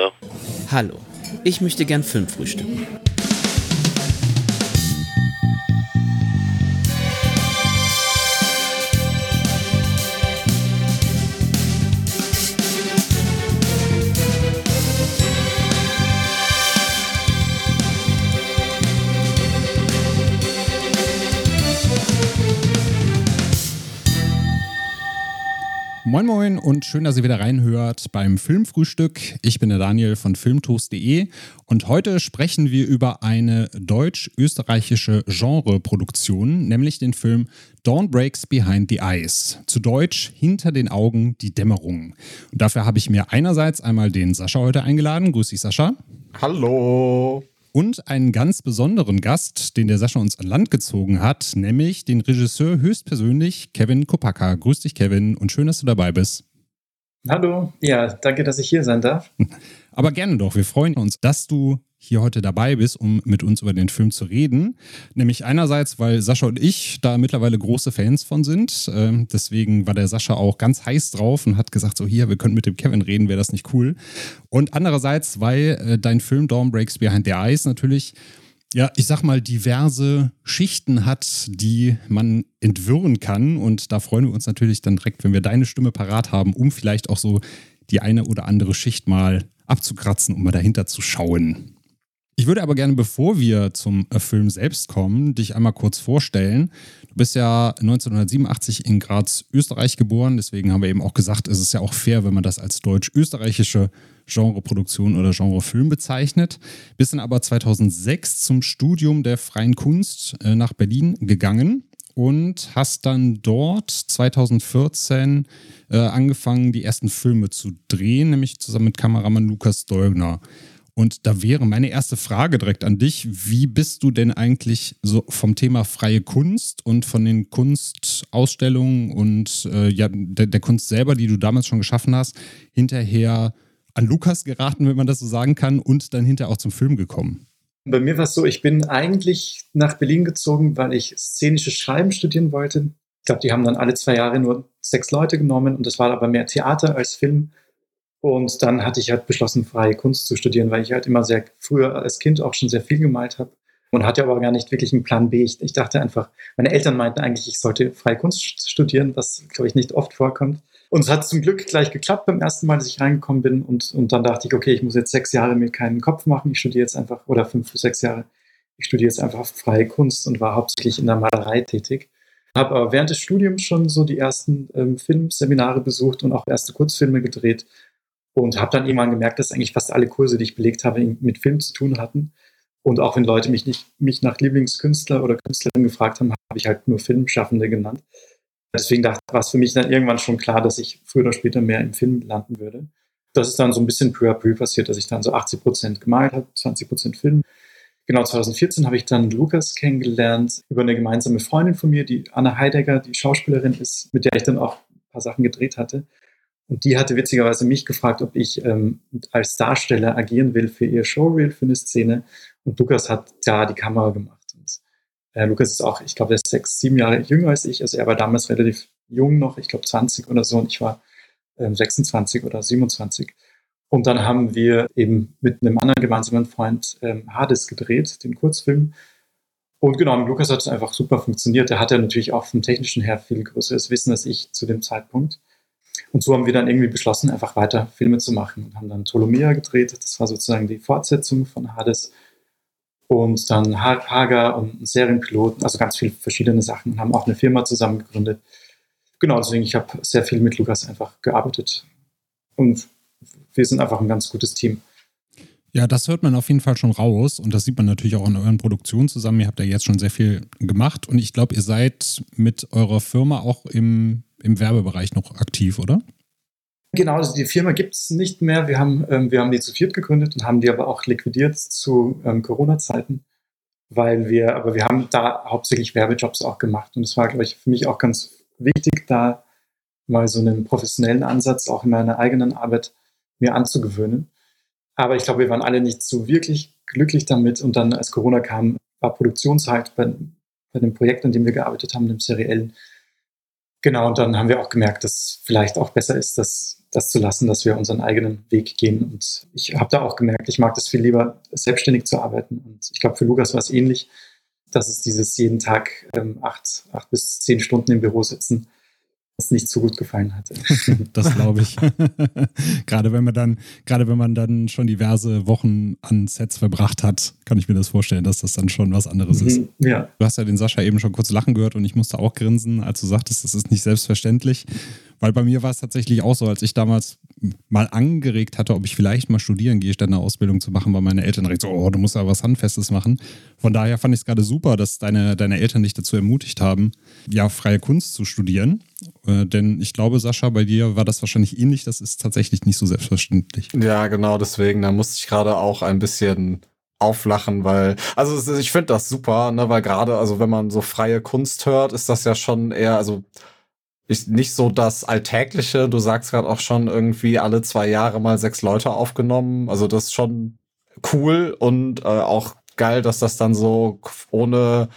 Hallo. Hallo, ich möchte gern Film frühstücken. Und schön, dass ihr wieder reinhört beim Filmfrühstück. Ich bin der Daniel von filmtoast.de und heute sprechen wir über eine deutsch-österreichische Genreproduktion, nämlich den Film Dawn Breaks Behind the Eyes. Zu Deutsch Hinter den Augen die Dämmerung. Und dafür habe ich mir einerseits einmal den Sascha heute eingeladen. Grüß dich, Sascha. Hallo und einen ganz besonderen Gast, den der Sascha uns an Land gezogen hat, nämlich den Regisseur höchstpersönlich Kevin Kopaka. Grüß dich, Kevin, und schön, dass du dabei bist. Hallo, ja, danke, dass ich hier sein darf. Aber gerne doch. Wir freuen uns, dass du hier heute dabei bist, um mit uns über den Film zu reden. Nämlich einerseits, weil Sascha und ich da mittlerweile große Fans von sind. Ähm, deswegen war der Sascha auch ganz heiß drauf und hat gesagt, so hier, wir können mit dem Kevin reden, wäre das nicht cool. Und andererseits, weil äh, dein Film Dawn Breaks Behind the Eyes natürlich ja, ich sag mal, diverse Schichten hat, die man entwirren kann. Und da freuen wir uns natürlich dann direkt, wenn wir deine Stimme parat haben, um vielleicht auch so die eine oder andere Schicht mal abzukratzen, um mal dahinter zu schauen. Ich würde aber gerne, bevor wir zum äh, Film selbst kommen, dich einmal kurz vorstellen. Du bist ja 1987 in Graz, Österreich geboren. Deswegen haben wir eben auch gesagt, es ist ja auch fair, wenn man das als deutsch-österreichische Genreproduktion oder Genrefilm bezeichnet. Bist dann aber 2006 zum Studium der freien Kunst äh, nach Berlin gegangen und hast dann dort 2014 äh, angefangen, die ersten Filme zu drehen, nämlich zusammen mit Kameramann Lukas Dolgner. Und da wäre meine erste Frage direkt an dich. Wie bist du denn eigentlich so vom Thema freie Kunst und von den Kunstausstellungen und äh, ja, der, der, Kunst selber, die du damals schon geschaffen hast, hinterher an Lukas geraten, wenn man das so sagen kann, und dann hinterher auch zum Film gekommen? Bei mir war es so, ich bin eigentlich nach Berlin gezogen, weil ich szenisches Schreiben studieren wollte. Ich glaube, die haben dann alle zwei Jahre nur sechs Leute genommen und das war aber mehr Theater als Film. Und dann hatte ich halt beschlossen, freie Kunst zu studieren, weil ich halt immer sehr früher als Kind auch schon sehr viel gemalt habe und hatte aber gar nicht wirklich einen Plan B. Ich, ich dachte einfach, meine Eltern meinten eigentlich, ich sollte freie Kunst studieren, was, glaube ich, nicht oft vorkommt. Und es hat zum Glück gleich geklappt beim ersten Mal, dass ich reingekommen bin. Und, und dann dachte ich, okay, ich muss jetzt sechs Jahre mir keinen Kopf machen. Ich studiere jetzt einfach, oder fünf, sechs Jahre, ich studiere jetzt einfach freie Kunst und war hauptsächlich in der Malerei tätig. Habe aber während des Studiums schon so die ersten ähm, Filmseminare besucht und auch erste Kurzfilme gedreht und habe dann irgendwann gemerkt, dass eigentlich fast alle Kurse, die ich belegt habe, mit Film zu tun hatten. Und auch wenn Leute mich nicht mich nach Lieblingskünstler oder Künstlerin gefragt haben, habe ich halt nur Filmschaffende genannt. Deswegen dachte, war es für mich dann irgendwann schon klar, dass ich früher oder später mehr im Film landen würde. Das ist dann so ein bisschen peu à peu passiert, dass ich dann so 80 Prozent gemalt habe, 20 Prozent Film. Genau 2014 habe ich dann Lukas kennengelernt über eine gemeinsame Freundin von mir, die Anna Heidegger, die Schauspielerin ist, mit der ich dann auch ein paar Sachen gedreht hatte. Und die hatte witzigerweise mich gefragt, ob ich ähm, als Darsteller agieren will für ihr Showreel, für eine Szene. Und Lukas hat da die Kamera gemacht. Äh, Lukas ist auch, ich glaube, er ist sechs, sieben Jahre jünger als ich. Also er war damals relativ jung noch, ich glaube 20 oder so. Und ich war ähm, 26 oder 27. Und dann haben wir eben mit einem anderen gemeinsamen Freund ähm, Hades gedreht, den Kurzfilm. Und genau, mit Lukas hat es einfach super funktioniert. Er hatte natürlich auch vom technischen her viel größeres Wissen als ich zu dem Zeitpunkt. Und so haben wir dann irgendwie beschlossen, einfach weiter Filme zu machen und haben dann Ptolomea gedreht. Das war sozusagen die Fortsetzung von Hades. Und dann Hager und einen Serienpiloten, also ganz viele verschiedene Sachen, haben auch eine Firma zusammen gegründet. Genau, deswegen, ich habe sehr viel mit Lukas einfach gearbeitet. Und wir sind einfach ein ganz gutes Team. Ja, das hört man auf jeden Fall schon raus und das sieht man natürlich auch in euren Produktionen zusammen. Ihr habt ja jetzt schon sehr viel gemacht und ich glaube, ihr seid mit eurer Firma auch im im Werbebereich noch aktiv, oder? Genau, also die Firma gibt es nicht mehr. Wir haben, ähm, wir haben die zu viert gegründet und haben die aber auch liquidiert zu ähm, Corona-Zeiten, weil wir, aber wir haben da hauptsächlich Werbejobs auch gemacht. Und es war, glaube ich, für mich auch ganz wichtig, da mal so einen professionellen Ansatz auch in meiner eigenen Arbeit mir anzugewöhnen. Aber ich glaube, wir waren alle nicht so wirklich glücklich damit. Und dann, als Corona kam, war Produktionszeit bei, bei dem Projekt, an dem wir gearbeitet haben, dem seriellen, Genau, und dann haben wir auch gemerkt, dass vielleicht auch besser ist, das das zu lassen, dass wir unseren eigenen Weg gehen. Und ich habe da auch gemerkt, ich mag das viel lieber, selbstständig zu arbeiten. Und ich glaube, für Lukas war es ähnlich, dass es dieses jeden Tag ähm, acht, acht bis zehn Stunden im Büro sitzen es nicht so gut gefallen hatte. das glaube ich. gerade wenn man dann, gerade wenn man dann schon diverse Wochen an Sets verbracht hat, kann ich mir das vorstellen, dass das dann schon was anderes ist. Mhm, ja. Du hast ja den Sascha eben schon kurz lachen gehört und ich musste auch grinsen, als du sagtest, das ist nicht selbstverständlich. Weil bei mir war es tatsächlich auch so, als ich damals mal angeregt hatte, ob ich vielleicht mal studieren gehe, statt eine Ausbildung zu machen, weil meine Eltern direkt so, oh, du musst da was Handfestes machen. Von daher fand ich es gerade super, dass deine, deine Eltern dich dazu ermutigt haben, ja, freie Kunst zu studieren. Äh, denn ich glaube, Sascha, bei dir war das wahrscheinlich ähnlich. Das ist tatsächlich nicht so selbstverständlich. Ja, genau, deswegen, da musste ich gerade auch ein bisschen auflachen, weil, also ich finde das super, ne, weil gerade, also wenn man so freie Kunst hört, ist das ja schon eher, also ist nicht so das Alltägliche. Du sagst gerade auch schon irgendwie alle zwei Jahre mal sechs Leute aufgenommen. Also das ist schon cool und äh, auch geil, dass das dann so ohne,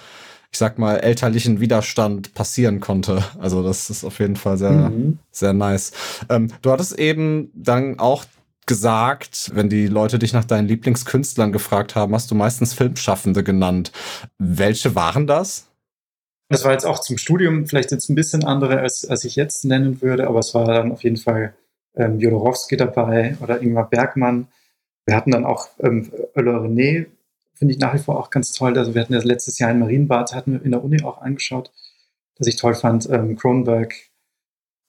ich sag mal, elterlichen Widerstand passieren konnte. Also das ist auf jeden Fall sehr, mhm. sehr nice. Ähm, du hattest eben dann auch gesagt, wenn die Leute dich nach deinen Lieblingskünstlern gefragt haben, hast du meistens Filmschaffende genannt. Welche waren das? Das war jetzt auch zum Studium vielleicht jetzt ein bisschen andere, als, als ich jetzt nennen würde, aber es war dann auf jeden Fall ähm, Jodorowsky dabei oder Ingmar Bergmann. Wir hatten dann auch ähm, Öller René, finde ich nach wie vor auch ganz toll. Also wir hatten das letztes Jahr in Marienbad, hatten wir in der Uni auch angeschaut, das ich toll fand. Ähm, Kronberg.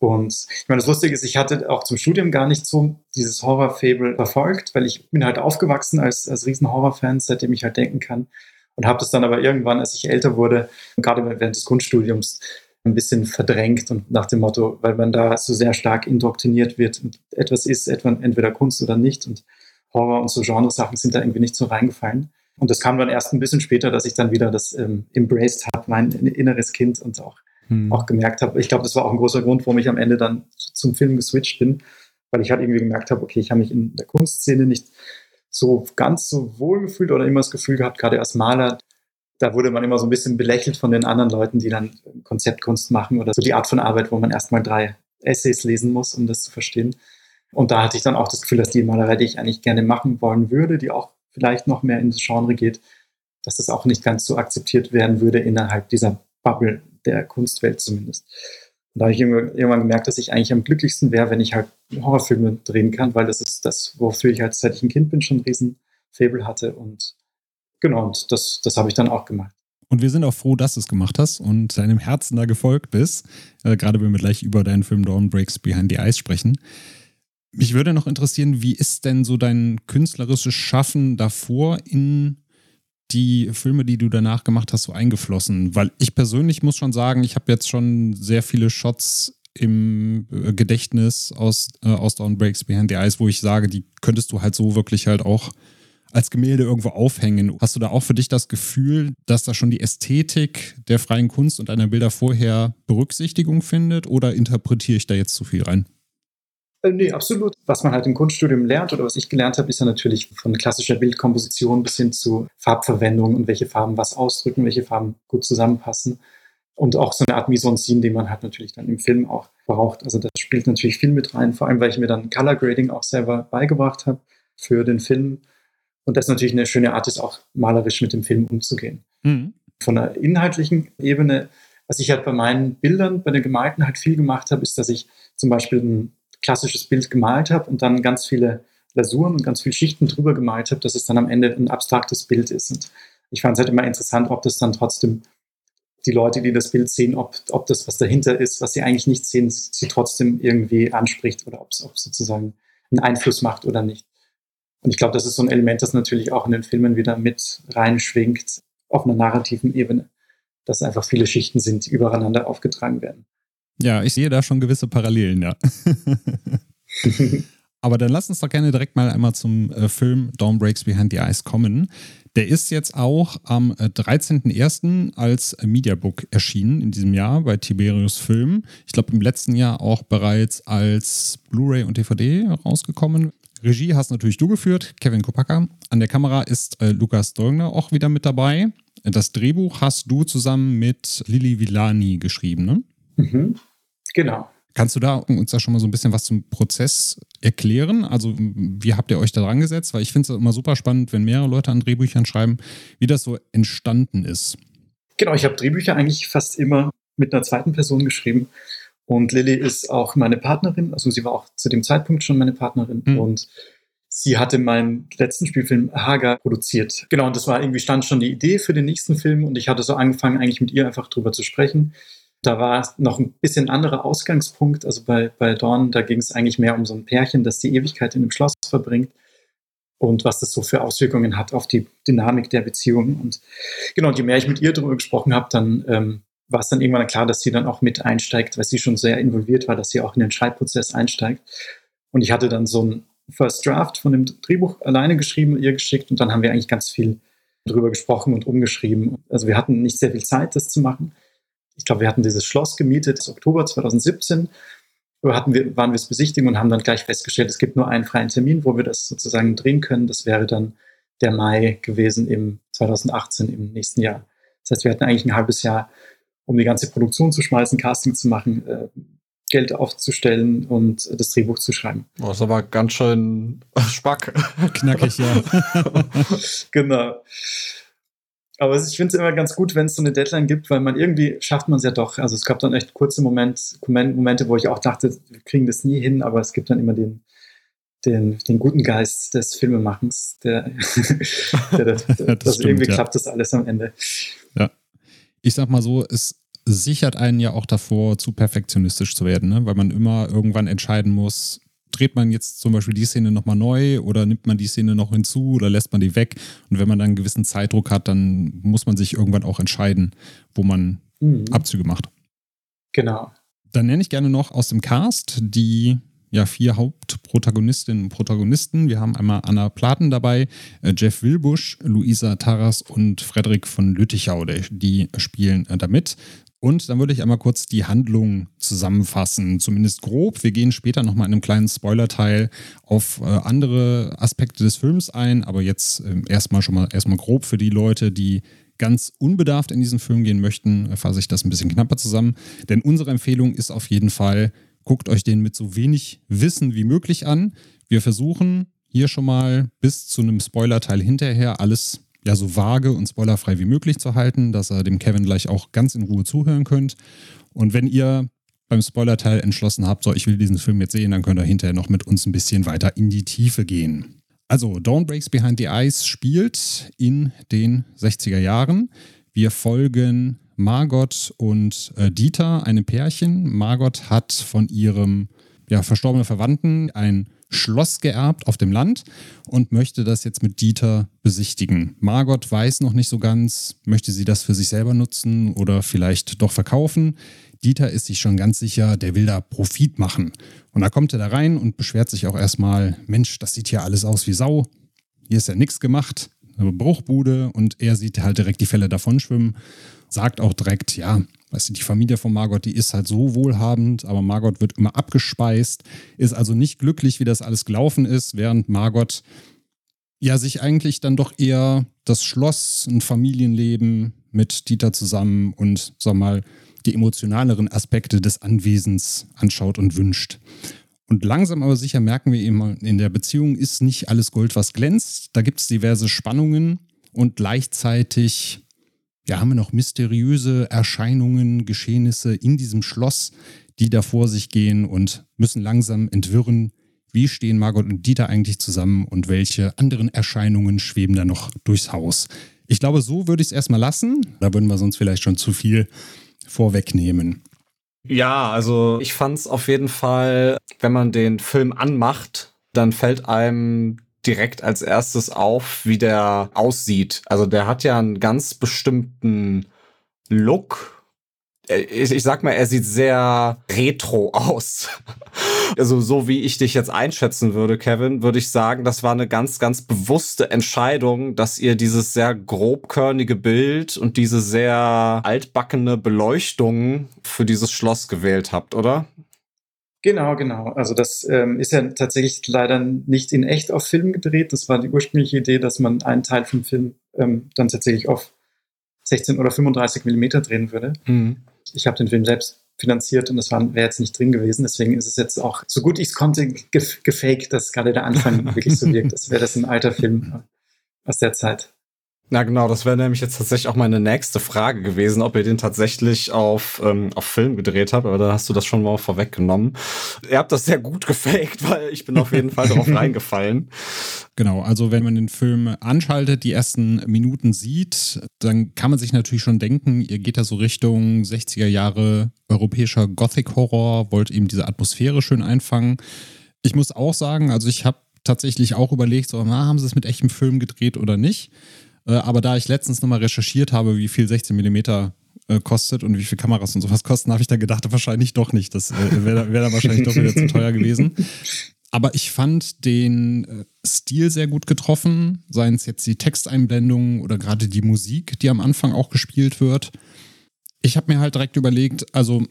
Und ich meine, das Lustige ist, ich hatte auch zum Studium gar nicht so dieses Horror-Fable verfolgt, weil ich bin halt aufgewachsen als, als riesen Horror-Fan, seitdem ich halt denken kann und habe das dann aber irgendwann, als ich älter wurde, gerade während des Kunststudiums, ein bisschen verdrängt und nach dem Motto, weil man da so sehr stark indoktriniert wird und etwas ist, entweder Kunst oder nicht und Horror und so Genresachen sind da irgendwie nicht so reingefallen. Und das kam dann erst ein bisschen später, dass ich dann wieder das ähm, embraced habe, mein inneres Kind und auch, hm. auch gemerkt habe. Ich glaube, das war auch ein großer Grund, warum ich am Ende dann zum Film geswitcht bin, weil ich halt irgendwie gemerkt habe, okay, ich habe mich in der Kunstszene nicht so ganz so wohlgefühlt oder immer das Gefühl gehabt, gerade als Maler, da wurde man immer so ein bisschen belächelt von den anderen Leuten, die dann Konzeptkunst machen oder so die Art von Arbeit, wo man erstmal drei Essays lesen muss, um das zu verstehen. Und da hatte ich dann auch das Gefühl, dass die Malerei, die ich eigentlich gerne machen wollen würde, die auch vielleicht noch mehr in das Genre geht, dass das auch nicht ganz so akzeptiert werden würde innerhalb dieser Bubble der Kunstwelt zumindest. Und da habe ich irgendwann gemerkt, dass ich eigentlich am glücklichsten wäre, wenn ich halt Horrorfilme drehen kann, weil das ist das, wofür ich halt seit ich ein Kind bin schon ein riesen hatte. Und genau, und das, das habe ich dann auch gemacht. Und wir sind auch froh, dass du es gemacht hast und deinem Herzen da gefolgt bist. Äh, gerade wenn wir gleich über deinen Film Dawn Breaks Behind the Eyes sprechen. Mich würde noch interessieren, wie ist denn so dein künstlerisches Schaffen davor in die Filme, die du danach gemacht hast, so eingeflossen? Weil ich persönlich muss schon sagen, ich habe jetzt schon sehr viele Shots im äh, Gedächtnis aus, äh, aus Down Breaks Behind the Eyes, wo ich sage, die könntest du halt so wirklich halt auch als Gemälde irgendwo aufhängen. Hast du da auch für dich das Gefühl, dass da schon die Ästhetik der freien Kunst und deiner Bilder vorher Berücksichtigung findet oder interpretiere ich da jetzt zu viel rein? Äh, nee, absolut. Was man halt im Kunststudium lernt oder was ich gelernt habe, ist ja natürlich von klassischer Bildkomposition bis hin zu Farbverwendung und welche Farben was ausdrücken, welche Farben gut zusammenpassen. Und auch so eine Art Mise en Scene, die man halt natürlich dann im Film auch braucht. Also das spielt natürlich viel mit rein, vor allem weil ich mir dann Color Grading auch selber beigebracht habe für den Film. Und das natürlich eine schöne Art ist, auch malerisch mit dem Film umzugehen. Mhm. Von der inhaltlichen Ebene, was ich halt bei meinen Bildern, bei den Gemalten halt viel gemacht habe, ist, dass ich zum Beispiel ein klassisches Bild gemalt habe und dann ganz viele Lasuren und ganz viele Schichten drüber gemalt habe, dass es dann am Ende ein abstraktes Bild ist. Und ich fand es halt immer interessant, ob das dann trotzdem die Leute, die das Bild sehen, ob, ob das, was dahinter ist, was sie eigentlich nicht sehen, sie trotzdem irgendwie anspricht oder ob es sozusagen einen Einfluss macht oder nicht. Und ich glaube, das ist so ein Element, das natürlich auch in den Filmen wieder mit reinschwingt auf einer narrativen Ebene, dass einfach viele Schichten sind, die übereinander aufgetragen werden. Ja, ich sehe da schon gewisse Parallelen, ja. Aber dann lass uns doch gerne direkt mal einmal zum äh, Film Dawn Breaks Behind the Eyes kommen. Der ist jetzt auch am 13.01. Äh, als Mediabook erschienen in diesem Jahr bei Tiberius Film. Ich glaube im letzten Jahr auch bereits als Blu-ray und DVD rausgekommen. Regie hast natürlich du geführt, Kevin Kopacka. An der Kamera ist äh, Lukas Dolgner auch wieder mit dabei. Das Drehbuch hast du zusammen mit Lili Villani geschrieben, ne? Mhm. Genau. Kannst du da uns da schon mal so ein bisschen was zum Prozess erklären? Also, wie habt ihr euch da dran gesetzt? Weil ich finde es immer super spannend, wenn mehrere Leute an Drehbüchern schreiben, wie das so entstanden ist. Genau, ich habe Drehbücher eigentlich fast immer mit einer zweiten Person geschrieben. Und Lilly ist auch meine Partnerin, also sie war auch zu dem Zeitpunkt schon meine Partnerin. Mhm. Und sie hatte meinen letzten Spielfilm Haga produziert. Genau, und das war irgendwie stand schon die Idee für den nächsten Film und ich hatte so angefangen, eigentlich mit ihr einfach drüber zu sprechen. Da war noch ein bisschen anderer Ausgangspunkt. Also bei, bei Dawn, da ging es eigentlich mehr um so ein Pärchen, das die Ewigkeit in einem Schloss verbringt und was das so für Auswirkungen hat auf die Dynamik der Beziehung. Und genau, je mehr ich mit ihr darüber gesprochen habe, dann ähm, war es dann irgendwann klar, dass sie dann auch mit einsteigt, weil sie schon sehr involviert war, dass sie auch in den Schreibprozess einsteigt. Und ich hatte dann so ein First Draft von dem Drehbuch alleine geschrieben, ihr geschickt und dann haben wir eigentlich ganz viel drüber gesprochen und umgeschrieben. Also wir hatten nicht sehr viel Zeit, das zu machen. Ich glaube, wir hatten dieses Schloss gemietet, das Oktober 2017. Hatten wir, waren wir es besichtigen und haben dann gleich festgestellt, es gibt nur einen freien Termin, wo wir das sozusagen drehen können. Das wäre dann der Mai gewesen im 2018, im nächsten Jahr. Das heißt, wir hatten eigentlich ein halbes Jahr, um die ganze Produktion zu schmeißen, Casting zu machen, äh, Geld aufzustellen und das Drehbuch zu schreiben. Oh, das ist aber ganz schön spack. Knackig, ja. genau. Aber ich finde es immer ganz gut, wenn es so eine Deadline gibt, weil man irgendwie schafft man es ja doch. Also es gab dann echt kurze Moment, Momente, wo ich auch dachte, wir kriegen das nie hin, aber es gibt dann immer den, den, den guten Geist des Filmemachens, der, der das, das, das stimmt, irgendwie ja. klappt das alles am Ende. Ja. Ich sag mal so, es sichert einen ja auch davor, zu perfektionistisch zu werden, ne? weil man immer irgendwann entscheiden muss, dreht man jetzt zum Beispiel die Szene nochmal neu oder nimmt man die Szene noch hinzu oder lässt man die weg? Und wenn man dann einen gewissen Zeitdruck hat, dann muss man sich irgendwann auch entscheiden, wo man mhm. Abzüge macht. Genau. Dann nenne ich gerne noch aus dem Cast die ja, vier Hauptprotagonistinnen und Protagonisten. Wir haben einmal Anna Platen dabei, äh, Jeff Wilbusch, Luisa Taras und Frederik von Lüttichau, die spielen äh, damit. Und dann würde ich einmal kurz die Handlung zusammenfassen, zumindest grob. Wir gehen später nochmal in einem kleinen Spoiler-Teil auf äh, andere Aspekte des Films ein, aber jetzt äh, erstmal schon mal erstmal grob für die Leute, die ganz unbedarft in diesen Film gehen möchten, äh, fasse ich das ein bisschen knapper zusammen. Denn unsere Empfehlung ist auf jeden Fall, guckt euch den mit so wenig Wissen wie möglich an. Wir versuchen hier schon mal bis zu einem Spoiler-Teil hinterher alles ja so vage und spoilerfrei wie möglich zu halten, dass ihr dem Kevin gleich auch ganz in Ruhe zuhören könnt. Und wenn ihr beim Spoiler-Teil entschlossen habt, so ich will diesen Film jetzt sehen, dann könnt ihr hinterher noch mit uns ein bisschen weiter in die Tiefe gehen. Also, Dawn Breaks Behind the Eyes spielt in den 60er Jahren. Wir folgen Margot und äh, Dieter, einem Pärchen. Margot hat von ihrem ja, verstorbenen Verwandten ein Schloss geerbt auf dem Land und möchte das jetzt mit Dieter besichtigen. Margot weiß noch nicht so ganz, möchte sie das für sich selber nutzen oder vielleicht doch verkaufen. Dieter ist sich schon ganz sicher, der will da Profit machen. Und da kommt er da rein und beschwert sich auch erstmal, Mensch, das sieht hier alles aus wie Sau. Hier ist ja nichts gemacht, eine Bruchbude und er sieht halt direkt die Fälle davon schwimmen, sagt auch direkt, ja, Weißt du, die Familie von Margot, die ist halt so wohlhabend, aber Margot wird immer abgespeist, ist also nicht glücklich, wie das alles gelaufen ist, während Margot ja sich eigentlich dann doch eher das Schloss, ein Familienleben mit Dieter zusammen und, sag mal, die emotionaleren Aspekte des Anwesens anschaut und wünscht. Und langsam aber sicher merken wir eben, in der Beziehung ist nicht alles Gold, was glänzt. Da gibt es diverse Spannungen und gleichzeitig ja, haben wir noch mysteriöse Erscheinungen, Geschehnisse in diesem Schloss, die da vor sich gehen und müssen langsam entwirren, wie stehen Margot und Dieter eigentlich zusammen und welche anderen Erscheinungen schweben da noch durchs Haus. Ich glaube, so würde ich es erstmal lassen. Da würden wir sonst vielleicht schon zu viel vorwegnehmen. Ja, also ich fand es auf jeden Fall, wenn man den Film anmacht, dann fällt einem direkt als erstes auf, wie der aussieht. Also der hat ja einen ganz bestimmten Look. Ich, ich sag mal, er sieht sehr retro aus. Also so wie ich dich jetzt einschätzen würde, Kevin, würde ich sagen, das war eine ganz, ganz bewusste Entscheidung, dass ihr dieses sehr grobkörnige Bild und diese sehr altbackene Beleuchtung für dieses Schloss gewählt habt, oder? Genau, genau. Also das ähm, ist ja tatsächlich leider nicht in echt auf Film gedreht. Das war die ursprüngliche Idee, dass man einen Teil vom Film ähm, dann tatsächlich auf 16 oder 35 Millimeter drehen würde. Mhm. Ich habe den Film selbst finanziert und das wäre jetzt nicht drin gewesen. Deswegen ist es jetzt auch, so gut ich es konnte, gef gefaked, dass gerade der Anfang wirklich so wirkt, als wäre das ein alter Film aus der Zeit. Na genau, das wäre nämlich jetzt tatsächlich auch meine nächste Frage gewesen, ob ihr den tatsächlich auf, ähm, auf Film gedreht habt, aber da hast du das schon mal vorweggenommen. Ihr habt das sehr gut gefaked, weil ich bin auf jeden Fall darauf reingefallen. Genau, also wenn man den Film anschaltet, die ersten Minuten sieht, dann kann man sich natürlich schon denken, ihr geht da so Richtung 60er Jahre europäischer Gothic-Horror, wollt eben diese Atmosphäre schön einfangen. Ich muss auch sagen, also ich habe tatsächlich auch überlegt, so, na, haben sie es mit echtem Film gedreht oder nicht? Äh, aber da ich letztens nochmal recherchiert habe, wie viel 16 mm äh, kostet und wie viel Kameras und sowas kosten, habe ich da gedacht, wahrscheinlich doch nicht. Das äh, wäre wär dann wahrscheinlich doch wieder zu teuer gewesen. Aber ich fand den äh, Stil sehr gut getroffen, seien es jetzt die Texteinblendungen oder gerade die Musik, die am Anfang auch gespielt wird. Ich habe mir halt direkt überlegt, also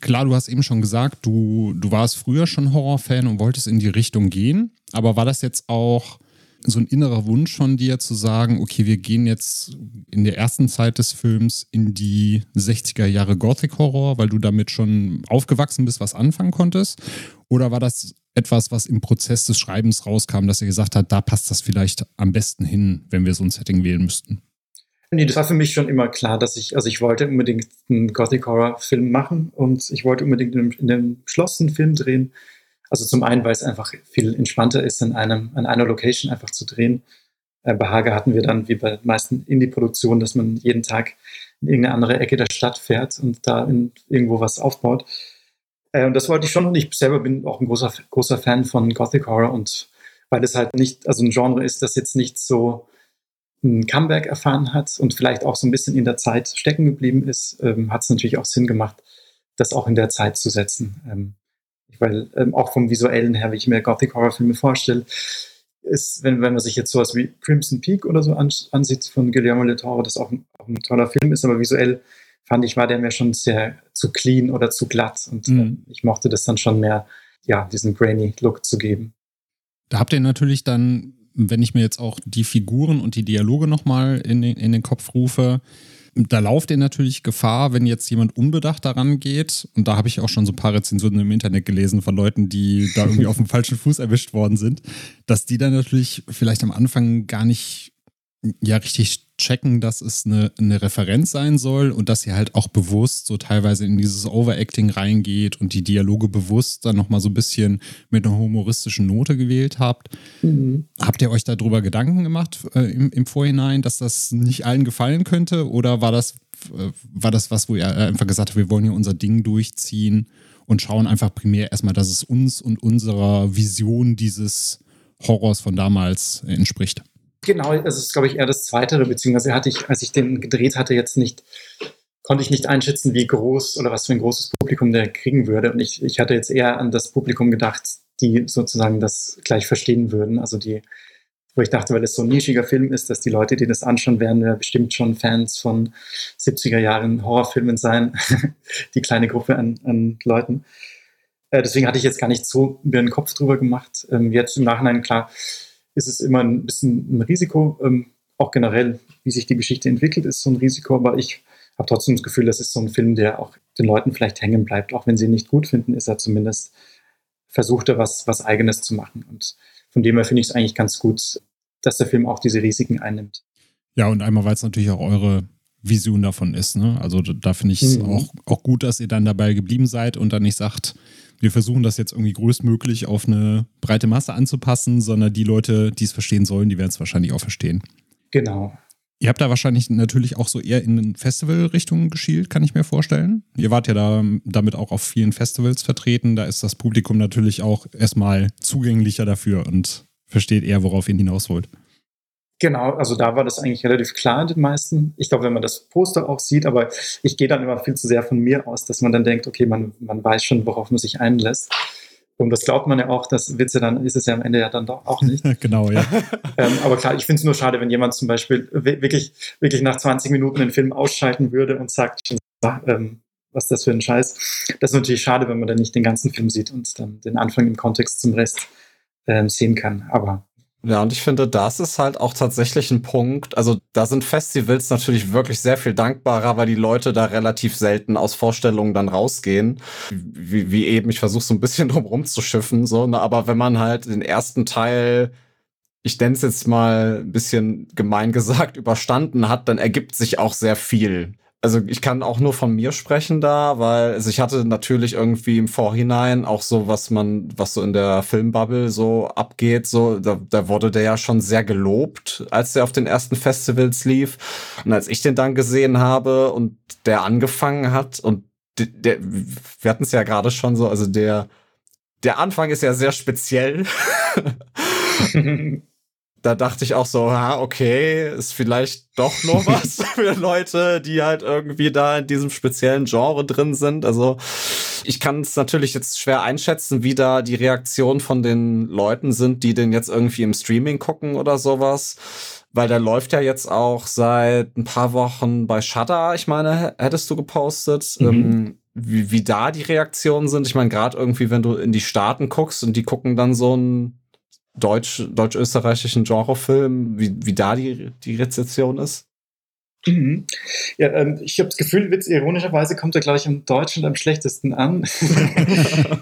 klar, du hast eben schon gesagt, du, du warst früher schon Horrorfan und wolltest in die Richtung gehen, aber war das jetzt auch so ein innerer Wunsch von dir zu sagen, okay, wir gehen jetzt in der ersten Zeit des Films in die 60er Jahre Gothic Horror, weil du damit schon aufgewachsen bist, was anfangen konntest? Oder war das etwas, was im Prozess des Schreibens rauskam, dass ihr gesagt habt, da passt das vielleicht am besten hin, wenn wir so ein Setting wählen müssten? Nee, das war für mich schon immer klar, dass ich, also ich wollte unbedingt einen Gothic Horror Film machen und ich wollte unbedingt in einem Schloss einen Film drehen also zum einen, weil es einfach viel entspannter ist, in einem, an einer Location einfach zu drehen. Äh, bei Hage hatten wir dann, wie bei meisten Indie-Produktionen, dass man jeden Tag in irgendeine andere Ecke der Stadt fährt und da in, irgendwo was aufbaut. Äh, und das wollte ich schon und ich selber bin auch ein großer, großer Fan von Gothic Horror und weil es halt nicht, also ein Genre ist, das jetzt nicht so ein Comeback erfahren hat und vielleicht auch so ein bisschen in der Zeit stecken geblieben ist, ähm, hat es natürlich auch Sinn gemacht, das auch in der Zeit zu setzen. Ähm, weil ähm, auch vom visuellen her, wie ich mir Gothic-Horror-Filme vorstelle, ist, wenn, wenn man sich jetzt sowas wie Crimson Peak oder so ansieht von Guillermo del Toro, das auch ein, auch ein toller Film ist, aber visuell fand ich, war der mir schon sehr zu clean oder zu glatt und mhm. äh, ich mochte das dann schon mehr, ja, diesen grainy Look zu geben. Da habt ihr natürlich dann, wenn ich mir jetzt auch die Figuren und die Dialoge nochmal in den, in den Kopf rufe, da lauft ihr natürlich Gefahr, wenn jetzt jemand unbedacht daran geht. Und da habe ich auch schon so ein paar Rezensionen im Internet gelesen von Leuten, die da irgendwie auf dem falschen Fuß erwischt worden sind, dass die dann natürlich vielleicht am Anfang gar nicht ja richtig checken, dass es eine, eine Referenz sein soll und dass ihr halt auch bewusst so teilweise in dieses Overacting reingeht und die Dialoge bewusst dann nochmal so ein bisschen mit einer humoristischen Note gewählt habt. Mhm. Habt ihr euch darüber Gedanken gemacht äh, im, im Vorhinein, dass das nicht allen gefallen könnte? Oder war das, äh, war das was, wo ihr einfach gesagt habt, wir wollen hier unser Ding durchziehen und schauen einfach primär erstmal, dass es uns und unserer Vision dieses Horrors von damals entspricht? Genau, es ist, glaube ich, eher das Zweite, beziehungsweise hatte ich, als ich den gedreht hatte, jetzt nicht, konnte ich nicht einschätzen, wie groß oder was für ein großes Publikum der kriegen würde. Und ich, ich hatte jetzt eher an das Publikum gedacht, die sozusagen das gleich verstehen würden. Also die, wo ich dachte, weil es so ein nischiger Film ist, dass die Leute, die das anschauen, werden ja bestimmt schon Fans von 70er Jahren Horrorfilmen sein. die kleine Gruppe an, an Leuten. Äh, deswegen hatte ich jetzt gar nicht so mir einen Kopf drüber gemacht. Ähm, jetzt im Nachhinein, klar, ist es immer ein bisschen ein Risiko. Ähm, auch generell, wie sich die Geschichte entwickelt, ist so ein Risiko. Aber ich habe trotzdem das Gefühl, das ist so ein Film, der auch den Leuten vielleicht hängen bleibt. Auch wenn sie ihn nicht gut finden, ist er zumindest versucht, er was, was Eigenes zu machen. Und von dem her finde ich es eigentlich ganz gut, dass der Film auch diese Risiken einnimmt. Ja, und einmal, weil es natürlich auch eure Vision davon ist. Ne? Also da finde ich es mhm. auch, auch gut, dass ihr dann dabei geblieben seid und dann nicht sagt, wir versuchen das jetzt irgendwie größtmöglich auf eine breite Masse anzupassen, sondern die Leute, die es verstehen sollen, die werden es wahrscheinlich auch verstehen. Genau. Ihr habt da wahrscheinlich natürlich auch so eher in Festival-Richtungen geschielt, kann ich mir vorstellen. Ihr wart ja da damit auch auf vielen Festivals vertreten. Da ist das Publikum natürlich auch erstmal zugänglicher dafür und versteht eher, worauf ihr hinaus wollt. Genau, also da war das eigentlich relativ klar den meisten. Ich glaube, wenn man das Poster auch sieht, aber ich gehe dann immer viel zu sehr von mir aus, dass man dann denkt, okay, man, man weiß schon, worauf man sich einlässt. Und das glaubt man ja auch, das Witze dann ist es ja am Ende ja dann doch auch nicht. genau, ja. ähm, aber klar, ich finde es nur schade, wenn jemand zum Beispiel wirklich, wirklich nach 20 Minuten den Film ausschalten würde und sagt, ähm, was das für ein Scheiß. Das ist natürlich schade, wenn man dann nicht den ganzen Film sieht und dann den Anfang im Kontext zum Rest ähm, sehen kann. Aber Ja, und ich finde, das ist halt auch tatsächlich ein Punkt. Also da sind Festivals natürlich wirklich sehr viel dankbarer, weil die Leute da relativ selten aus Vorstellungen dann rausgehen. Wie, wie eben, ich versuche so ein bisschen drum rumzuschiffen, so, ne? aber wenn man halt den ersten Teil ich nenne es jetzt mal ein bisschen gemein gesagt, überstanden hat, dann ergibt sich auch sehr viel also ich kann auch nur von mir sprechen da, weil also ich hatte natürlich irgendwie im Vorhinein auch so, was man, was so in der Filmbubble so abgeht, so, da, da wurde der ja schon sehr gelobt, als der auf den ersten Festivals lief. Und als ich den dann gesehen habe und der angefangen hat und der, der wir hatten es ja gerade schon so, also der, der Anfang ist ja sehr speziell. da dachte ich auch so, ha, okay, ist vielleicht doch nur was für Leute, die halt irgendwie da in diesem speziellen Genre drin sind. Also ich kann es natürlich jetzt schwer einschätzen, wie da die Reaktion von den Leuten sind, die den jetzt irgendwie im Streaming gucken oder sowas. Weil der läuft ja jetzt auch seit ein paar Wochen bei Shudder, ich meine, hättest du gepostet. Mhm. Ähm, wie, wie da die Reaktionen sind. Ich meine, gerade irgendwie, wenn du in die Staaten guckst und die gucken dann so ein deutsch, deutsch-österreichischen Genrefilm, wie, wie da die, die Rezeption ist? Mhm. Ja, ähm, ich habe das Gefühl, Witz, ironischerweise kommt er, glaube ich, im Deutschen am schlechtesten an.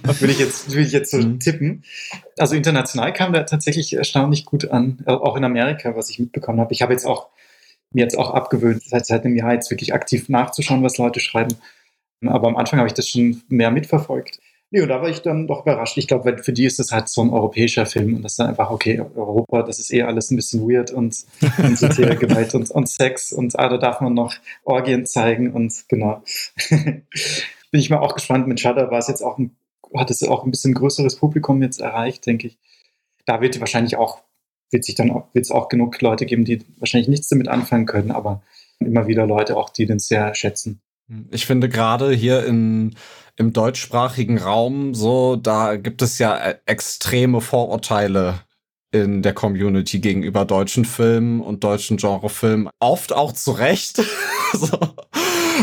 würde ich jetzt, würde ich jetzt so mhm. tippen. Also international kam der tatsächlich erstaunlich gut an, äh, auch in Amerika, was ich mitbekommen habe. Ich habe jetzt auch mir jetzt auch abgewöhnt, seit, seit einem Jahr jetzt wirklich aktiv nachzuschauen, was Leute schreiben. Aber am Anfang habe ich das schon mehr mitverfolgt. Nee, und da war ich dann doch überrascht. Ich glaube, für die ist das halt so ein europäischer Film und das ist dann einfach, okay, Europa, das ist eh alles ein bisschen weird und, und so Gewalt und, und Sex und ah, da darf man noch Orgien zeigen und genau. Bin ich mal auch gespannt. Mit Shudder war es jetzt auch ein, hat es auch ein bisschen größeres Publikum jetzt erreicht, denke ich. Da wird wahrscheinlich auch, wird sich dann, wird es auch genug Leute geben, die wahrscheinlich nichts damit anfangen können, aber immer wieder Leute auch, die den sehr schätzen. Ich finde gerade hier in, im deutschsprachigen Raum so, da gibt es ja äh, extreme Vorurteile in der Community gegenüber deutschen Filmen und deutschen Genrefilmen. Oft auch zu Recht. so.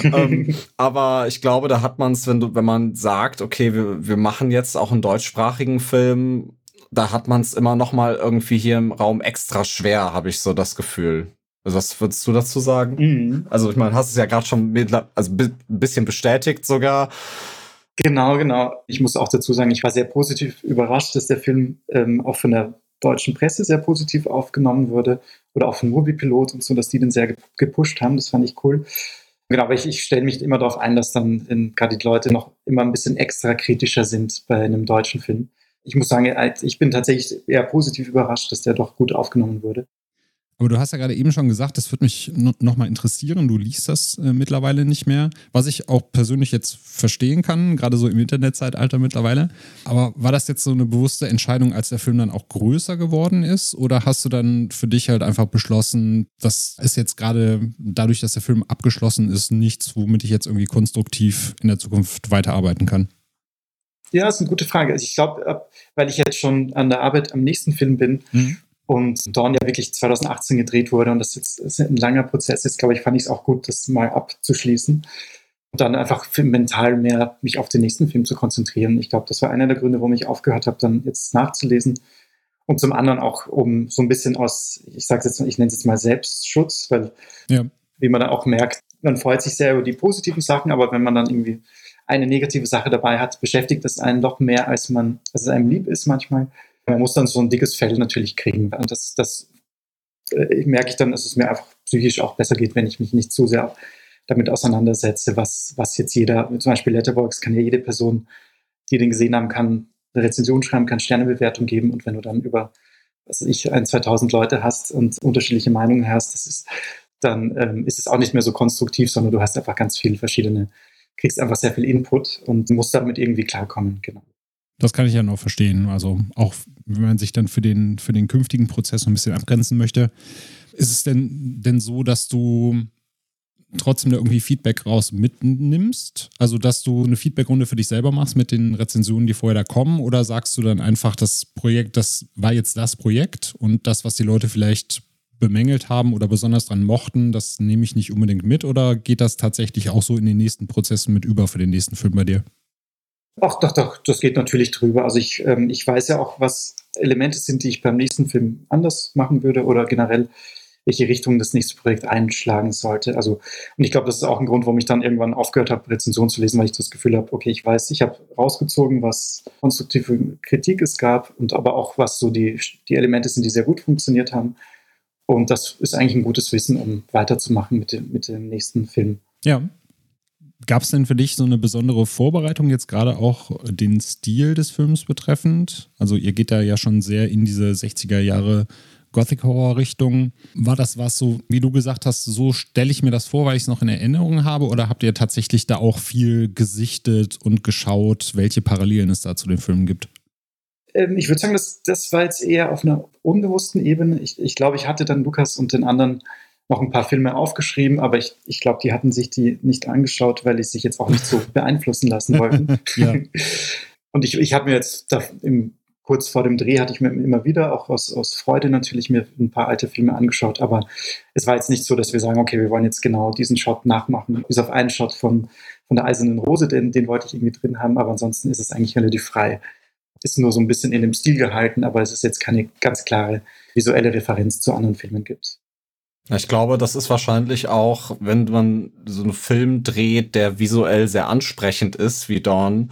ähm, aber ich glaube, da hat man es, wenn du, wenn man sagt, okay, wir, wir machen jetzt auch einen deutschsprachigen Film, da hat man es immer noch mal irgendwie hier im Raum extra schwer, habe ich so das Gefühl. Also was würdest du dazu sagen? Mhm. Also ich meine, hast es ja gerade schon mit, also ein bisschen bestätigt sogar. Genau, genau. Ich muss auch dazu sagen, ich war sehr positiv überrascht, dass der Film ähm, auch von der deutschen Presse sehr positiv aufgenommen wurde oder auch von Moviepilot und so, dass die den sehr gepusht haben. Das fand ich cool. Genau, aber ich, ich stelle mich immer darauf ein, dass dann gerade die Leute noch immer ein bisschen extra kritischer sind bei einem deutschen Film. Ich muss sagen, ich bin tatsächlich eher positiv überrascht, dass der doch gut aufgenommen wurde. Aber du hast ja gerade eben schon gesagt, das würde mich nochmal interessieren. Du liest das äh, mittlerweile nicht mehr, was ich auch persönlich jetzt verstehen kann, gerade so im Internetzeitalter mittlerweile. Aber war das jetzt so eine bewusste Entscheidung, als der Film dann auch größer geworden ist? Oder hast du dann für dich halt einfach beschlossen, das ist jetzt gerade dadurch, dass der Film abgeschlossen ist, nichts, womit ich jetzt irgendwie konstruktiv in der Zukunft weiterarbeiten kann? Ja, das ist eine gute Frage. Also ich glaube, weil ich jetzt schon an der Arbeit am nächsten Film bin, mhm und Dawn ja wirklich 2018 gedreht wurde und das jetzt ist ein langer Prozess ist, glaube ich, fand ich es auch gut, das mal abzuschließen und dann einfach mental mehr mich auf den nächsten Film zu konzentrieren. Ich glaube, das war einer der Gründe, warum ich aufgehört habe, dann jetzt nachzulesen und zum anderen auch um so ein bisschen aus, ich sage jetzt, ich nenne es jetzt mal Selbstschutz, weil ja. wie man dann auch merkt, man freut sich sehr über die positiven Sachen, aber wenn man dann irgendwie eine negative Sache dabei hat, beschäftigt das einen doch mehr, als man, als es einem lieb ist manchmal. Man muss dann so ein dickes Fell natürlich kriegen. Und das, das äh, merke ich dann, dass es mir einfach psychisch auch besser geht, wenn ich mich nicht zu sehr damit auseinandersetze, was, was jetzt jeder, zum Beispiel Letterbox kann ja jede Person, die den gesehen haben kann, eine Rezension schreiben, kann Sternebewertung geben und wenn du dann über, was ich, ein, 2000 Leute hast und unterschiedliche Meinungen hast, das ist, dann ähm, ist es auch nicht mehr so konstruktiv, sondern du hast einfach ganz viele verschiedene, kriegst einfach sehr viel Input und musst damit irgendwie klarkommen, genau. Das kann ich ja noch verstehen. Also auch wenn man sich dann für den, für den künftigen Prozess ein bisschen abgrenzen möchte, ist es denn, denn so, dass du trotzdem da irgendwie Feedback raus mitnimmst? Also, dass du eine Feedbackrunde für dich selber machst mit den Rezensionen, die vorher da kommen? Oder sagst du dann einfach, das Projekt, das war jetzt das Projekt und das, was die Leute vielleicht bemängelt haben oder besonders dran mochten, das nehme ich nicht unbedingt mit? Oder geht das tatsächlich auch so in den nächsten Prozessen mit über für den nächsten Film bei dir? Ach, doch, doch, das geht natürlich drüber. Also ich, ähm, ich weiß ja auch, was, Elemente sind, die ich beim nächsten Film anders machen würde oder generell welche Richtung das nächste Projekt einschlagen sollte. Also, und ich glaube, das ist auch ein Grund, warum ich dann irgendwann aufgehört habe, Rezensionen zu lesen, weil ich das Gefühl habe, okay, ich weiß, ich habe rausgezogen, was konstruktive Kritik es gab und aber auch, was so die, die Elemente sind, die sehr gut funktioniert haben. Und das ist eigentlich ein gutes Wissen, um weiterzumachen mit dem, mit dem nächsten Film. Ja. Gab es denn für dich so eine besondere Vorbereitung jetzt gerade auch den Stil des Films betreffend? Also ihr geht da ja schon sehr in diese 60er Jahre Gothic Horror Richtung. War das was so, wie du gesagt hast, so stelle ich mir das vor, weil ich es noch in Erinnerung habe? Oder habt ihr tatsächlich da auch viel gesichtet und geschaut, welche Parallelen es da zu den Filmen gibt? Ähm, ich würde sagen, das, das war jetzt eher auf einer unbewussten Ebene. Ich, ich glaube, ich hatte dann Lukas und den anderen noch ein paar Filme aufgeschrieben, aber ich, ich glaube, die hatten sich die nicht angeschaut, weil ich sich jetzt auch nicht so beeinflussen lassen wollten. Und ich, ich habe mir jetzt da im kurz vor dem Dreh hatte ich mir immer wieder, auch aus, aus Freude natürlich, mir ein paar alte Filme angeschaut. Aber es war jetzt nicht so, dass wir sagen, okay, wir wollen jetzt genau diesen Shot nachmachen. Bis auf einen Shot von, von der Eisernen Rose, den, den wollte ich irgendwie drin haben. Aber ansonsten ist es eigentlich relativ frei. Ist nur so ein bisschen in dem Stil gehalten, aber es ist jetzt keine ganz klare visuelle Referenz zu anderen Filmen gibt. Ich glaube, das ist wahrscheinlich auch, wenn man so einen Film dreht, der visuell sehr ansprechend ist, wie Dawn,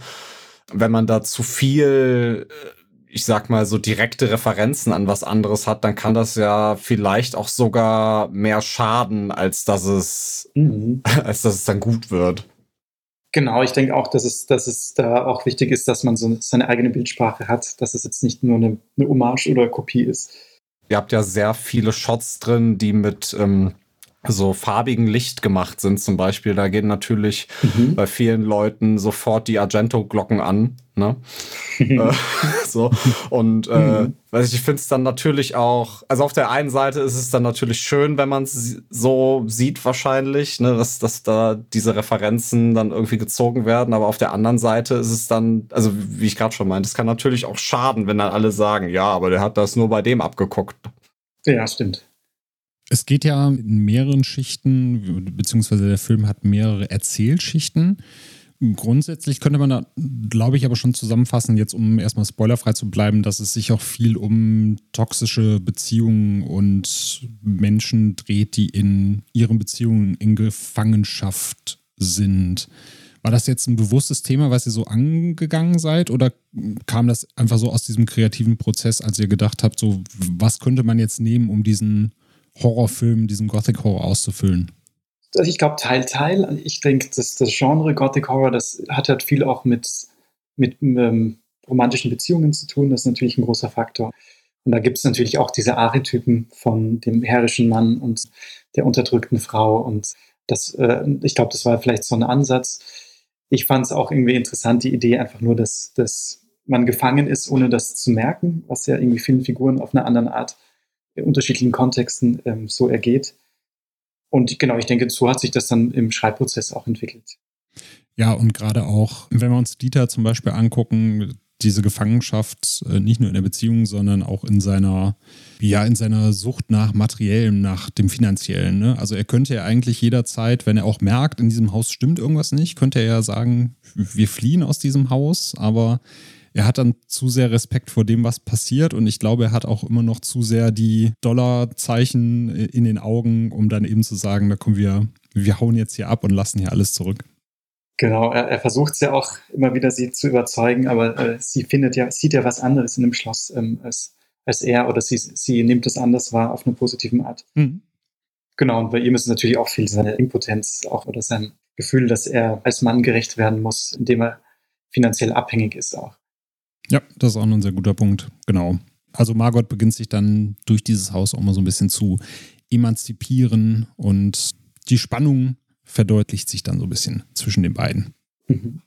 wenn man da zu viel äh, ich sag mal, so direkte Referenzen an was anderes hat, dann kann das ja vielleicht auch sogar mehr schaden, als dass es, mhm. als dass es dann gut wird. Genau, ich denke auch, dass es, dass es da auch wichtig ist, dass man so seine eigene Bildsprache hat, dass es jetzt nicht nur eine, eine Hommage oder Kopie ist. Ihr habt ja sehr viele Shots drin, die mit ähm, so farbigen Licht gemacht sind zum Beispiel. Da gehen natürlich mhm. bei vielen Leuten sofort die Argento-Glocken an. Ne? äh, so und äh, mhm. weiß ich, ich finde es dann natürlich auch, also auf der einen Seite ist es dann natürlich schön, wenn man es so sieht wahrscheinlich, ne, dass, dass da diese Referenzen dann irgendwie gezogen werden, aber auf der anderen Seite ist es dann, also wie ich gerade schon meinte, es kann natürlich auch schaden, wenn dann alle sagen, ja, aber der hat das nur bei dem abgeguckt. Ja, stimmt. Es geht ja in mehreren Schichten, beziehungsweise der Film hat mehrere Erzählschichten. Grundsätzlich könnte man da, glaube ich, aber schon zusammenfassen, jetzt um erstmal spoilerfrei zu bleiben, dass es sich auch viel um toxische Beziehungen und Menschen dreht, die in ihren Beziehungen in Gefangenschaft sind. War das jetzt ein bewusstes Thema, was ihr so angegangen seid oder kam das einfach so aus diesem kreativen Prozess, als ihr gedacht habt, so was könnte man jetzt nehmen, um diesen Horrorfilm, diesen Gothic Horror auszufüllen? Also ich glaube Teil, Teil. Ich denke, das, das Genre Gothic Horror, das hat halt viel auch mit, mit ähm, romantischen Beziehungen zu tun. Das ist natürlich ein großer Faktor. Und da gibt es natürlich auch diese Archetypen von dem herrischen Mann und der unterdrückten Frau. Und das, äh, ich glaube, das war vielleicht so ein Ansatz. Ich fand es auch irgendwie interessant, die Idee einfach nur, dass, dass man gefangen ist, ohne das zu merken, was ja irgendwie vielen Figuren auf eine andere Art unterschiedlichen Kontexten ähm, so ergeht. Und genau, ich denke, so hat sich das dann im Schreibprozess auch entwickelt. Ja, und gerade auch, wenn wir uns Dieter zum Beispiel angucken, diese Gefangenschaft äh, nicht nur in der Beziehung, sondern auch in seiner, ja, in seiner Sucht nach Materiellem, nach dem Finanziellen. Ne? Also er könnte ja eigentlich jederzeit, wenn er auch merkt, in diesem Haus stimmt irgendwas nicht, könnte er ja sagen, wir fliehen aus diesem Haus, aber er hat dann zu sehr Respekt vor dem, was passiert und ich glaube, er hat auch immer noch zu sehr die Dollarzeichen in den Augen, um dann eben zu sagen, da kommen wir, wir hauen jetzt hier ab und lassen hier alles zurück. Genau, er, er versucht es ja auch immer wieder, sie zu überzeugen, aber äh, sie findet ja, sieht ja was anderes in dem Schloss ähm, als, als er oder sie, sie nimmt es anders wahr auf eine positive Art. Mhm. Genau, und bei ihm ist es natürlich auch viel seine Impotenz auch oder sein Gefühl, dass er als Mann gerecht werden muss, indem er finanziell abhängig ist auch. Ja, das ist auch noch ein sehr guter Punkt. Genau. Also Margot beginnt sich dann durch dieses Haus auch mal so ein bisschen zu emanzipieren und die Spannung verdeutlicht sich dann so ein bisschen zwischen den beiden. Mhm.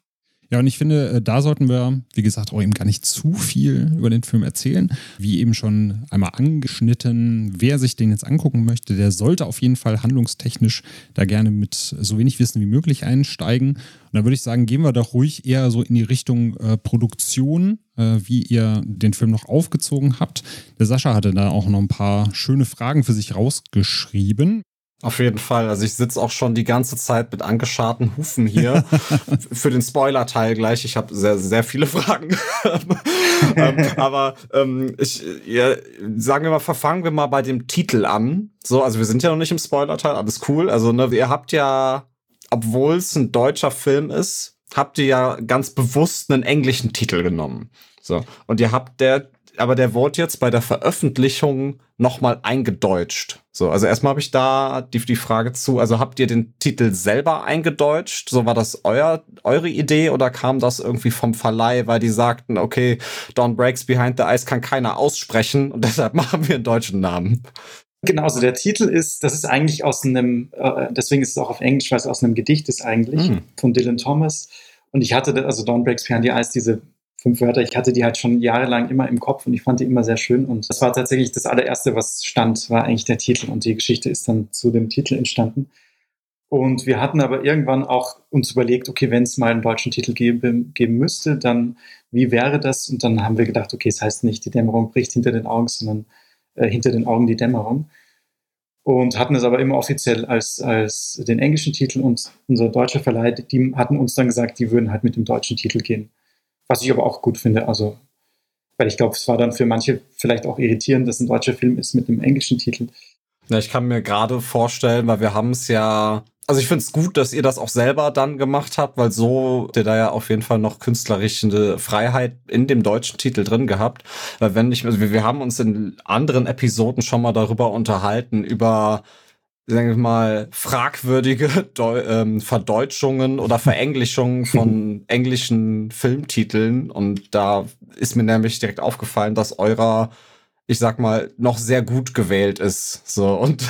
Ja, und ich finde, äh, da sollten wir, wie gesagt, auch eben gar nicht zu viel über den Film erzählen. Wie eben schon einmal angeschnitten, wer sich den jetzt angucken möchte, der sollte auf jeden Fall handlungstechnisch da gerne mit so wenig Wissen wie möglich einsteigen. Und da würde ich sagen, gehen wir doch ruhig eher so in die Richtung äh, Produktion, äh, wie ihr den Film noch aufgezogen habt. Der Sascha hatte da auch noch ein paar schöne Fragen für sich rausgeschrieben. Auf jeden Fall. Also ich sitze auch schon die ganze Zeit mit angescharten Hufen hier. Für den Spoiler-Teil gleich. Ich habe sehr, sehr viele Fragen. ähm, aber ähm, ich, ja, sagen wir mal, verfangen wir mal bei dem Titel an. So, also wir sind ja noch nicht im Spoiler-Teil, alles cool. Also, ne, ihr habt ja, obwohl es ein deutscher Film ist, habt ihr ja ganz bewusst einen englischen Titel genommen. So. Und ihr habt der aber der wurde jetzt bei der Veröffentlichung nochmal eingedeutscht. So, also erstmal habe ich da die, die Frage zu, also habt ihr den Titel selber eingedeutscht? So war das euer, eure Idee oder kam das irgendwie vom Verleih, weil die sagten, okay, Dawn Breaks Behind the Ice kann keiner aussprechen und deshalb machen wir einen deutschen Namen? Genau, also der Titel ist, das ist eigentlich aus einem, äh, deswegen ist es auch auf Englisch, weil es aus einem Gedicht ist eigentlich, mhm. von Dylan Thomas. Und ich hatte, also Dawn Breaks Behind the Ice, diese fünf Wörter. Ich hatte die halt schon jahrelang immer im Kopf und ich fand die immer sehr schön. Und das war tatsächlich das allererste, was stand, war eigentlich der Titel. Und die Geschichte ist dann zu dem Titel entstanden. Und wir hatten aber irgendwann auch uns überlegt, okay, wenn es mal einen deutschen Titel geben, geben müsste, dann wie wäre das? Und dann haben wir gedacht, okay, es heißt nicht, die Dämmerung bricht hinter den Augen, sondern äh, hinter den Augen die Dämmerung. Und hatten es aber immer offiziell als, als den englischen Titel und unser deutscher Verleih, die hatten uns dann gesagt, die würden halt mit dem deutschen Titel gehen. Was ich aber auch gut finde. Also, weil ich glaube, es war dann für manche vielleicht auch irritierend, dass ein deutscher Film ist mit einem englischen Titel. Ja, ich kann mir gerade vorstellen, weil wir haben es ja also ich finde es gut, dass ihr das auch selber dann gemacht habt, weil so ihr da ja auf jeden Fall noch künstlerische Freiheit in dem deutschen Titel drin gehabt. Weil wenn ich, also wir haben uns in anderen Episoden schon mal darüber unterhalten, über sagen wir mal, fragwürdige Deu ähm, Verdeutschungen oder Verenglischungen von englischen Filmtiteln. Und da ist mir nämlich direkt aufgefallen, dass eurer, ich sag mal, noch sehr gut gewählt ist. So und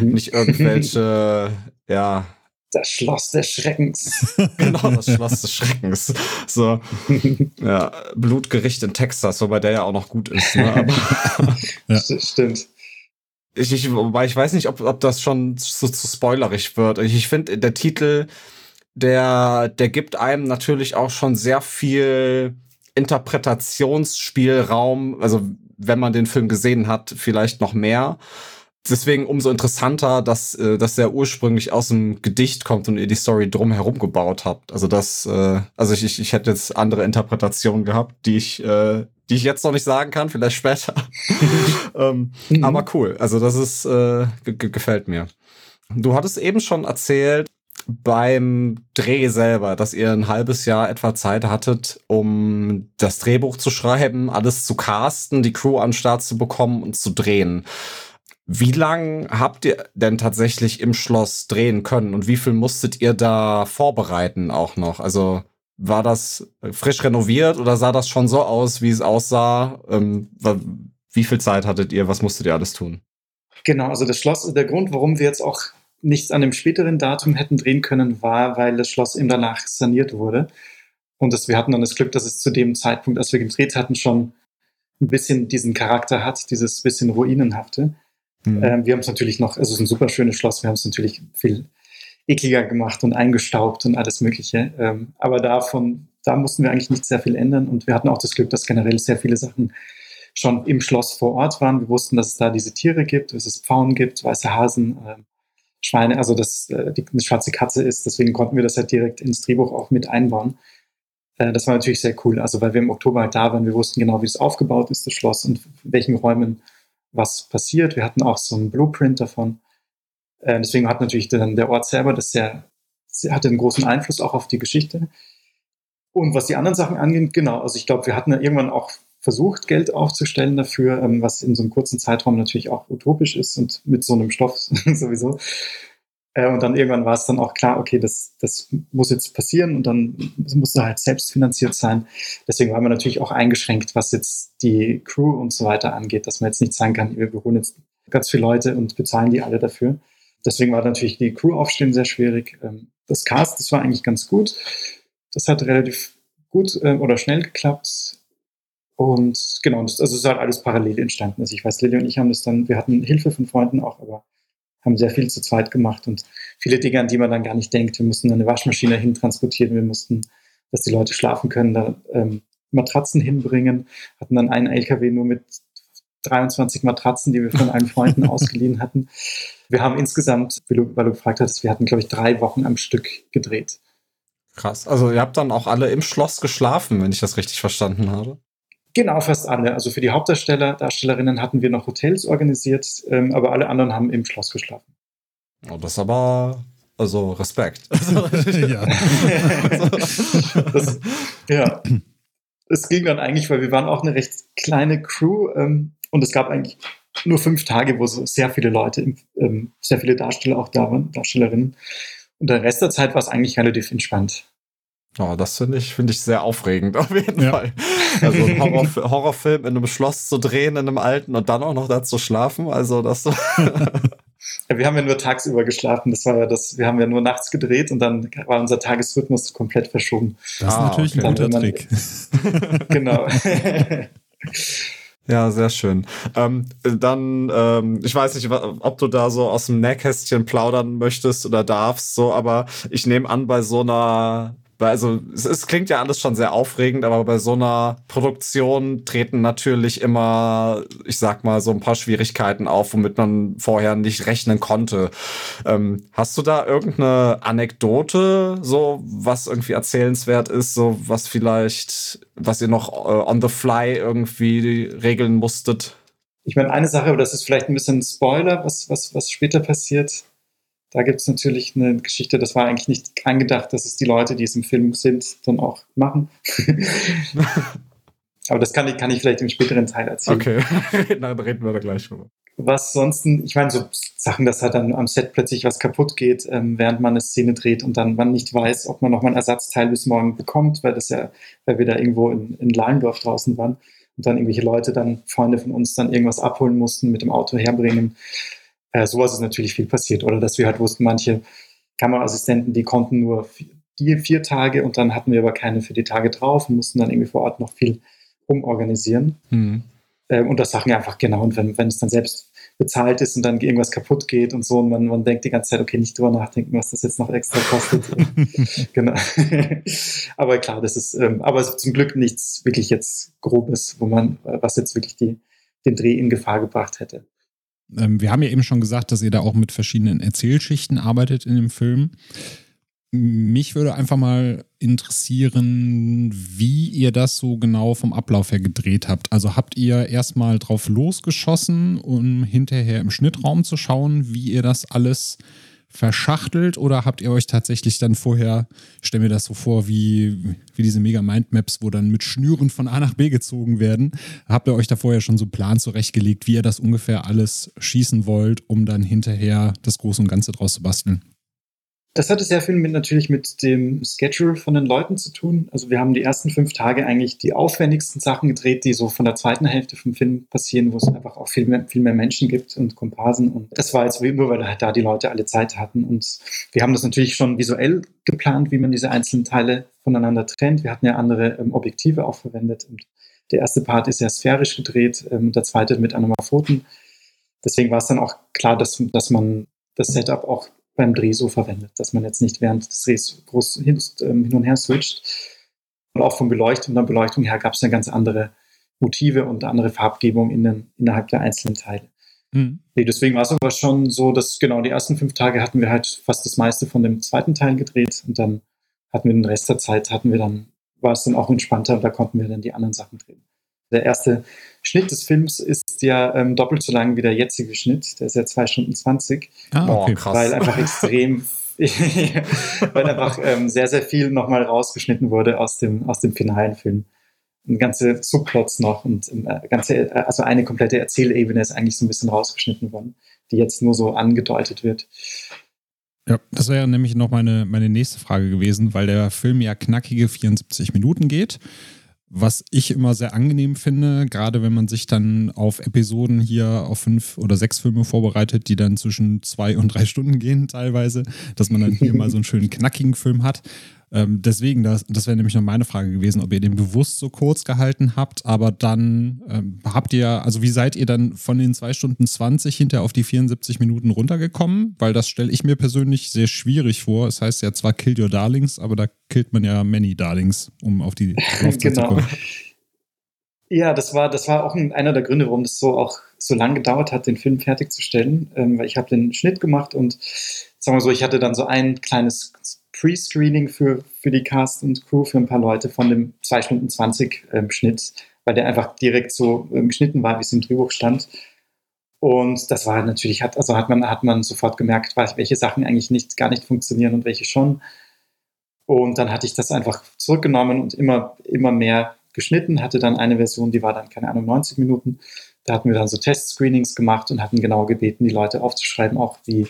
mhm. nicht irgendwelche, ja. Das Schloss des Schreckens. genau, das Schloss des Schreckens. So, ja, Blutgericht in Texas, wobei der ja auch noch gut ist. Ne? Aber, ja. Stimmt. Ich, ich, wobei ich weiß nicht, ob, ob das schon so zu spoilerig wird. Ich, ich finde, der Titel, der, der gibt einem natürlich auch schon sehr viel Interpretationsspielraum. Also, wenn man den Film gesehen hat, vielleicht noch mehr. Deswegen umso interessanter, dass, äh, dass der ursprünglich aus dem Gedicht kommt und ihr die Story drumherum gebaut habt. Also das, äh, also ich, ich, ich hätte jetzt andere Interpretationen gehabt, die ich äh, die ich jetzt noch nicht sagen kann, vielleicht später. ähm, mhm. Aber cool. Also das ist äh, gefällt mir. Du hattest eben schon erzählt beim Dreh selber, dass ihr ein halbes Jahr etwa Zeit hattet, um das Drehbuch zu schreiben, alles zu casten, die Crew an Start zu bekommen und zu drehen. Wie lang habt ihr denn tatsächlich im Schloss drehen können und wie viel musstet ihr da vorbereiten auch noch? Also war das frisch renoviert oder sah das schon so aus, wie es aussah? Ähm, wie viel Zeit hattet ihr? Was musstet ihr alles tun? Genau, also das Schloss, der Grund, warum wir jetzt auch nichts an dem späteren Datum hätten drehen können, war, weil das Schloss eben danach saniert wurde. Und das, wir hatten dann das Glück, dass es zu dem Zeitpunkt, als wir gedreht hatten, schon ein bisschen diesen Charakter hat, dieses bisschen Ruinenhafte. Mhm. Ähm, wir haben es natürlich noch, also es ist ein super schönes Schloss, wir haben es natürlich viel ekliger gemacht und eingestaubt und alles Mögliche. Ähm, aber davon, da mussten wir eigentlich nicht sehr viel ändern und wir hatten auch das Glück, dass generell sehr viele Sachen schon im Schloss vor Ort waren. Wir wussten, dass es da diese Tiere gibt, dass es Pfauen gibt, weiße Hasen, äh, Schweine, also dass äh, die, eine schwarze Katze ist. Deswegen konnten wir das halt direkt ins Drehbuch auch mit einbauen. Äh, das war natürlich sehr cool. Also weil wir im Oktober halt da waren, wir wussten genau, wie es aufgebaut ist, das Schloss und in welchen Räumen was passiert. Wir hatten auch so einen Blueprint davon. Äh, deswegen hat natürlich dann der Ort selber das sehr, sehr, hatte einen großen Einfluss auch auf die Geschichte. Und was die anderen Sachen angeht, genau, also ich glaube, wir hatten ja irgendwann auch versucht, Geld aufzustellen dafür, ähm, was in so einem kurzen Zeitraum natürlich auch utopisch ist und mit so einem Stoff sowieso. Äh, und dann irgendwann war es dann auch klar, okay, das, das muss jetzt passieren und dann musste halt selbst finanziert sein. Deswegen waren wir natürlich auch eingeschränkt, was jetzt die Crew und so weiter angeht, dass man jetzt nicht sagen kann, wir holen jetzt ganz viele Leute und bezahlen die alle dafür. Deswegen war natürlich die Crew aufstehen sehr schwierig. Ähm, das Cast, das war eigentlich ganz gut. Das hat relativ gut äh, oder schnell geklappt. Und genau, das, also es ist halt alles parallel entstanden. Also ich weiß, Lilly und ich haben das dann, wir hatten Hilfe von Freunden auch, aber haben sehr viel zu zweit gemacht und viele Dinge, an die man dann gar nicht denkt. Wir mussten eine Waschmaschine hintransportieren, wir mussten, dass die Leute schlafen können, da ähm, Matratzen hinbringen, hatten dann einen LKW nur mit 23 Matratzen, die wir von allen Freunden ausgeliehen hatten. Wir haben insgesamt, wie du, weil du gefragt hast, wir hatten, glaube ich, drei Wochen am Stück gedreht. Krass. Also ihr habt dann auch alle im Schloss geschlafen, wenn ich das richtig verstanden habe. Genau, fast alle. Also für die Hauptdarsteller, Darstellerinnen hatten wir noch Hotels organisiert, ähm, aber alle anderen haben im Schloss geschlafen. Oh, das ist aber, also Respekt. ja. das, ja. Es ging dann eigentlich, weil wir waren auch eine recht kleine Crew ähm, und es gab eigentlich nur fünf Tage, wo so sehr viele Leute, ähm, sehr viele Darsteller auch da waren, Darstellerinnen. Und der Rest der Zeit war es eigentlich relativ entspannt. Oh, das finde ich, finde ich sehr aufregend, auf jeden ja. Fall. Also ein Horror, Horrorfilm in einem Schloss zu drehen, in einem alten und dann auch noch da zu schlafen. Also das. ja, wir haben ja nur tagsüber geschlafen. Das war ja das, wir haben ja nur nachts gedreht und dann war unser Tagesrhythmus komplett verschoben. Das ist ah, natürlich okay. ein guter Trick. genau. Ja, sehr schön. Ähm, dann, ähm, ich weiß nicht, ob du da so aus dem Nähkästchen plaudern möchtest oder darfst, so, aber ich nehme an, bei so einer also es, es, klingt ja alles schon sehr aufregend, aber bei so einer Produktion treten natürlich immer, ich sag mal, so ein paar Schwierigkeiten auf, womit man vorher nicht rechnen konnte. Ähm, hast du da irgendeine Anekdote, so was irgendwie erzählenswert ist, so was vielleicht, was ihr noch äh, on the fly irgendwie regeln musstet? Ich meine, eine Sache, aber das ist vielleicht ein bisschen Spoiler, was, was, was später passiert. Da gibt es natürlich eine Geschichte, das war eigentlich nicht angedacht, dass es die Leute, die es im Film sind, dann auch machen. Aber das kann ich, kann ich vielleicht im späteren Teil erzählen. Okay, dann reden wir da gleich drüber. Was sonst, ich meine, so Sachen, dass halt dann am Set plötzlich was kaputt geht, ähm, während man eine Szene dreht und dann man nicht weiß, ob man nochmal ein Ersatzteil bis morgen bekommt, weil das ja, weil wir da irgendwo in, in Lallendorf draußen waren und dann irgendwelche Leute dann, Freunde von uns, dann irgendwas abholen mussten, mit dem Auto herbringen. Äh, sowas ist natürlich viel passiert. Oder dass wir halt wussten, manche Kameraassistenten, die konnten nur vier, vier Tage und dann hatten wir aber keine für die Tage drauf und mussten dann irgendwie vor Ort noch viel umorganisieren. Mhm. Äh, und das Sachen einfach genau. Und wenn, wenn es dann selbst bezahlt ist und dann irgendwas kaputt geht und so und man, man denkt die ganze Zeit, okay, nicht drüber nachdenken, was das jetzt noch extra kostet. genau. aber klar, das ist, ähm, aber zum Glück nichts wirklich jetzt Grobes, wo man, was jetzt wirklich die, den Dreh in Gefahr gebracht hätte. Ähm, wir haben ja eben schon gesagt, dass ihr da auch mit verschiedenen Erzählschichten arbeitet in dem Film. Mich würde einfach mal interessieren, wie ihr das so genau vom Ablauf her gedreht habt. Also habt ihr erstmal drauf losgeschossen, um hinterher im Schnittraum zu schauen, wie ihr das alles verschachtelt oder habt ihr euch tatsächlich dann vorher, ich stelle mir das so vor, wie, wie diese Mega Mindmaps, wo dann mit Schnüren von A nach B gezogen werden, habt ihr euch da vorher schon so einen Plan zurechtgelegt, wie ihr das ungefähr alles schießen wollt, um dann hinterher das Große und Ganze draus zu basteln? Das hatte sehr viel mit, natürlich mit dem Schedule von den Leuten zu tun. Also wir haben die ersten fünf Tage eigentlich die aufwendigsten Sachen gedreht, die so von der zweiten Hälfte vom Film passieren, wo es einfach auch viel mehr, viel mehr Menschen gibt und Komparsen. Und das war jetzt nur, weil halt da die Leute alle Zeit hatten. Und wir haben das natürlich schon visuell geplant, wie man diese einzelnen Teile voneinander trennt. Wir hatten ja andere ähm, Objektive auch verwendet. Und der erste Part ist ja sphärisch gedreht, ähm, der zweite mit Anamorphoten. Deswegen war es dann auch klar, dass, dass man das Setup auch beim Dreh so verwendet, dass man jetzt nicht während des Drehs groß hin, ähm, und her switcht. Und auch von Beleuchtung und Beleuchtung her gab es eine ganz andere Motive und andere Farbgebung in den, innerhalb der einzelnen Teile. Mhm. Deswegen war es aber schon so, dass genau die ersten fünf Tage hatten wir halt fast das meiste von dem zweiten Teil gedreht und dann hatten wir den Rest der Zeit, hatten wir dann, war es dann auch entspannter und da konnten wir dann die anderen Sachen drehen. Der erste Schnitt des Films ist ja ähm, doppelt so lang wie der jetzige Schnitt. Der ist ja zwei Stunden 20. Ah, okay. krass. Weil einfach extrem, weil einfach ähm, sehr, sehr viel nochmal rausgeschnitten wurde aus dem, aus dem finalen Film. Und ganze Subplots noch und äh, ganze, äh, also eine komplette Erzählebene ist eigentlich so ein bisschen rausgeschnitten worden, die jetzt nur so angedeutet wird. Ja, das wäre nämlich noch meine, meine nächste Frage gewesen, weil der Film ja knackige 74 Minuten geht. Was ich immer sehr angenehm finde, gerade wenn man sich dann auf Episoden hier auf fünf oder sechs Filme vorbereitet, die dann zwischen zwei und drei Stunden gehen teilweise, dass man dann hier mal so einen schönen knackigen Film hat. Ähm, deswegen, das, das wäre nämlich noch meine Frage gewesen, ob ihr den bewusst so kurz gehalten habt, aber dann ähm, habt ihr, also wie seid ihr dann von den 2 Stunden 20 hinter auf die 74 Minuten runtergekommen? Weil das stelle ich mir persönlich sehr schwierig vor. Es das heißt ja zwar Kill Your Darlings, aber da killt man ja Many Darlings, um auf die genau. zu kommen. Ja, das war, das war auch ein, einer der Gründe, warum das so auch so lange gedauert hat, den Film fertigzustellen. Ähm, weil ich habe den Schnitt gemacht und sagen wir so, ich hatte dann so ein kleines Pre-Screening für, für die Cast und Crew, für ein paar Leute von dem 2 Stunden 20 ähm, Schnitt, weil der einfach direkt so ähm, geschnitten war, wie es im Drehbuch stand. Und das war natürlich, hat, also hat man, hat man sofort gemerkt, welche Sachen eigentlich nicht, gar nicht funktionieren und welche schon. Und dann hatte ich das einfach zurückgenommen und immer, immer mehr geschnitten, hatte dann eine Version, die war dann, keine Ahnung, 90 Minuten. Da hatten wir dann so Test-Screenings gemacht und hatten genau gebeten, die Leute aufzuschreiben, auch wie,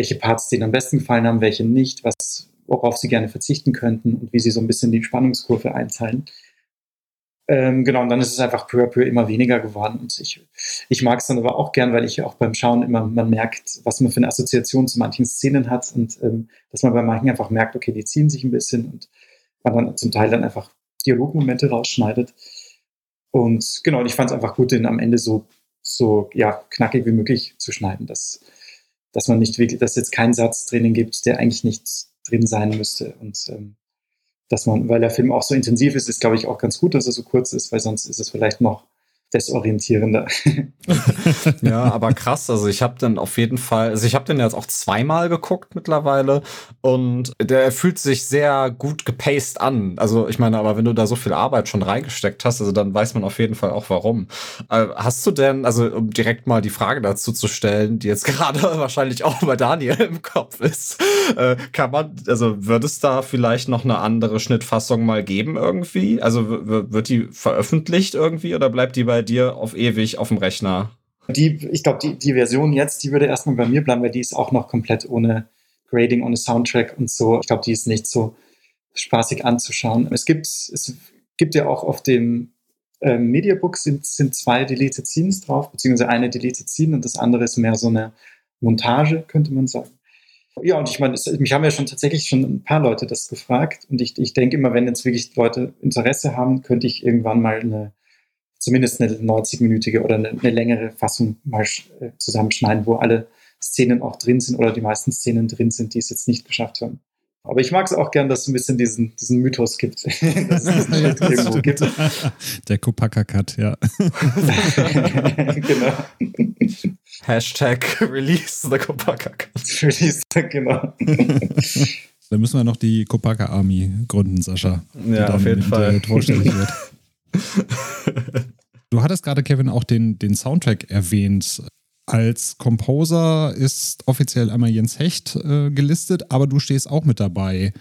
welche Parts denen am besten gefallen haben, welche nicht, was, worauf sie gerne verzichten könnten und wie sie so ein bisschen die Spannungskurve einteilen. Ähm, genau, und dann ist es einfach peu à peu immer weniger geworden. Und ich, ich mag es dann aber auch gern, weil ich auch beim Schauen immer, man merkt, was man für eine Assoziation zu manchen Szenen hat und ähm, dass man bei manchen einfach merkt, okay, die ziehen sich ein bisschen und man dann zum Teil dann einfach Dialogmomente rausschneidet. Und genau, und ich fand es einfach gut, den am Ende so, so ja, knackig wie möglich zu schneiden, dass, dass man nicht wirklich, dass jetzt kein Satz drinnen gibt, der eigentlich nicht drin sein müsste. Und ähm, dass man, weil der Film auch so intensiv ist, ist, glaube ich, auch ganz gut, dass er so kurz ist, weil sonst ist es vielleicht noch desorientierender. ja, aber krass. Also ich habe dann auf jeden Fall, also ich habe den jetzt auch zweimal geguckt mittlerweile und der fühlt sich sehr gut gepaced an. Also ich meine, aber wenn du da so viel Arbeit schon reingesteckt hast, also dann weiß man auf jeden Fall auch warum. Äh, hast du denn, also um direkt mal die Frage dazu zu stellen, die jetzt gerade wahrscheinlich auch bei Daniel im Kopf ist, äh, kann man, also wird es da vielleicht noch eine andere Schnittfassung mal geben irgendwie? Also wird die veröffentlicht irgendwie oder bleibt die bei bei dir auf ewig auf dem Rechner? Die, ich glaube, die, die Version jetzt, die würde erstmal bei mir bleiben, weil die ist auch noch komplett ohne Grading, ohne Soundtrack und so. Ich glaube, die ist nicht so spaßig anzuschauen. Es gibt, es gibt ja auch auf dem äh, Mediabook sind, sind zwei Deleted Scenes drauf, beziehungsweise eine Deleted Scene und das andere ist mehr so eine Montage, könnte man sagen. Ja, und ich meine, mich haben ja schon tatsächlich schon ein paar Leute das gefragt und ich, ich denke immer, wenn jetzt wirklich Leute Interesse haben, könnte ich irgendwann mal eine zumindest eine 90-minütige oder eine, eine, längere Fassung mal äh, zusammenschneiden, wo alle Szenen auch drin sind oder die meisten Szenen drin sind, die es jetzt nicht geschafft haben. Aber ich mag es auch gern, dass es ein bisschen diesen, diesen Mythos gibt, dass es das irgendwo gibt. Der Kopaka-Cut, ja. genau. Hashtag Release the Kopaka-Cut. Release, genau. Da müssen wir noch die Kopaka Army gründen, Sascha. Ja, auf jeden Fall. Vorstellig wird. Du hattest gerade, Kevin, auch den, den Soundtrack erwähnt. Als Composer ist offiziell einmal Jens Hecht äh, gelistet, aber du stehst auch mit dabei.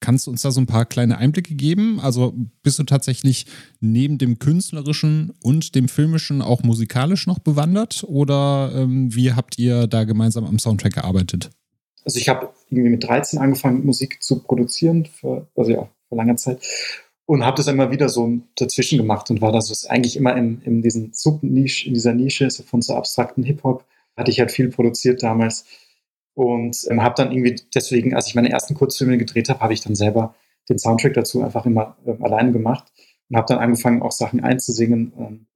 Kannst du uns da so ein paar kleine Einblicke geben? Also bist du tatsächlich neben dem künstlerischen und dem filmischen auch musikalisch noch bewandert? Oder ähm, wie habt ihr da gemeinsam am Soundtrack gearbeitet? Also ich habe irgendwie mit 13 angefangen, Musik zu produzieren, für, also ja, vor langer Zeit und habe das immer wieder so dazwischen gemacht und war da so eigentlich immer in, in diesen Subnische, in dieser Nische so von so abstrakten Hip-Hop. Hatte ich halt viel produziert damals und ähm, habe dann irgendwie deswegen, als ich meine ersten Kurzfilme gedreht habe, habe ich dann selber den Soundtrack dazu einfach immer ähm, alleine gemacht und habe dann angefangen, auch Sachen einzusingen. Ähm,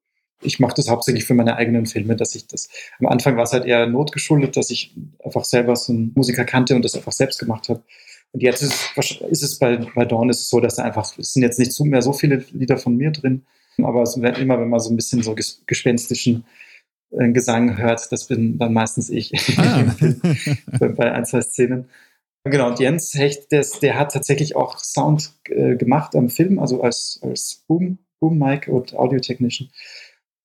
ich mache das hauptsächlich für meine eigenen Filme, dass ich das. Am Anfang war es halt eher notgeschuldet, dass ich einfach selber so einen Musiker kannte und das einfach selbst gemacht habe. Und jetzt ist, ist es bei, bei Dawn ist es so, dass da einfach, es sind jetzt nicht so mehr so viele Lieder von mir drin, aber es wird immer, wenn man so ein bisschen so gespenstischen äh, Gesang hört, das bin dann meistens ich ah. bei, bei ein, zwei Szenen. Genau, und Jens Hecht, der, der hat tatsächlich auch Sound äh, gemacht am Film, also als, als Boom, Boom Mic und Audio Technician.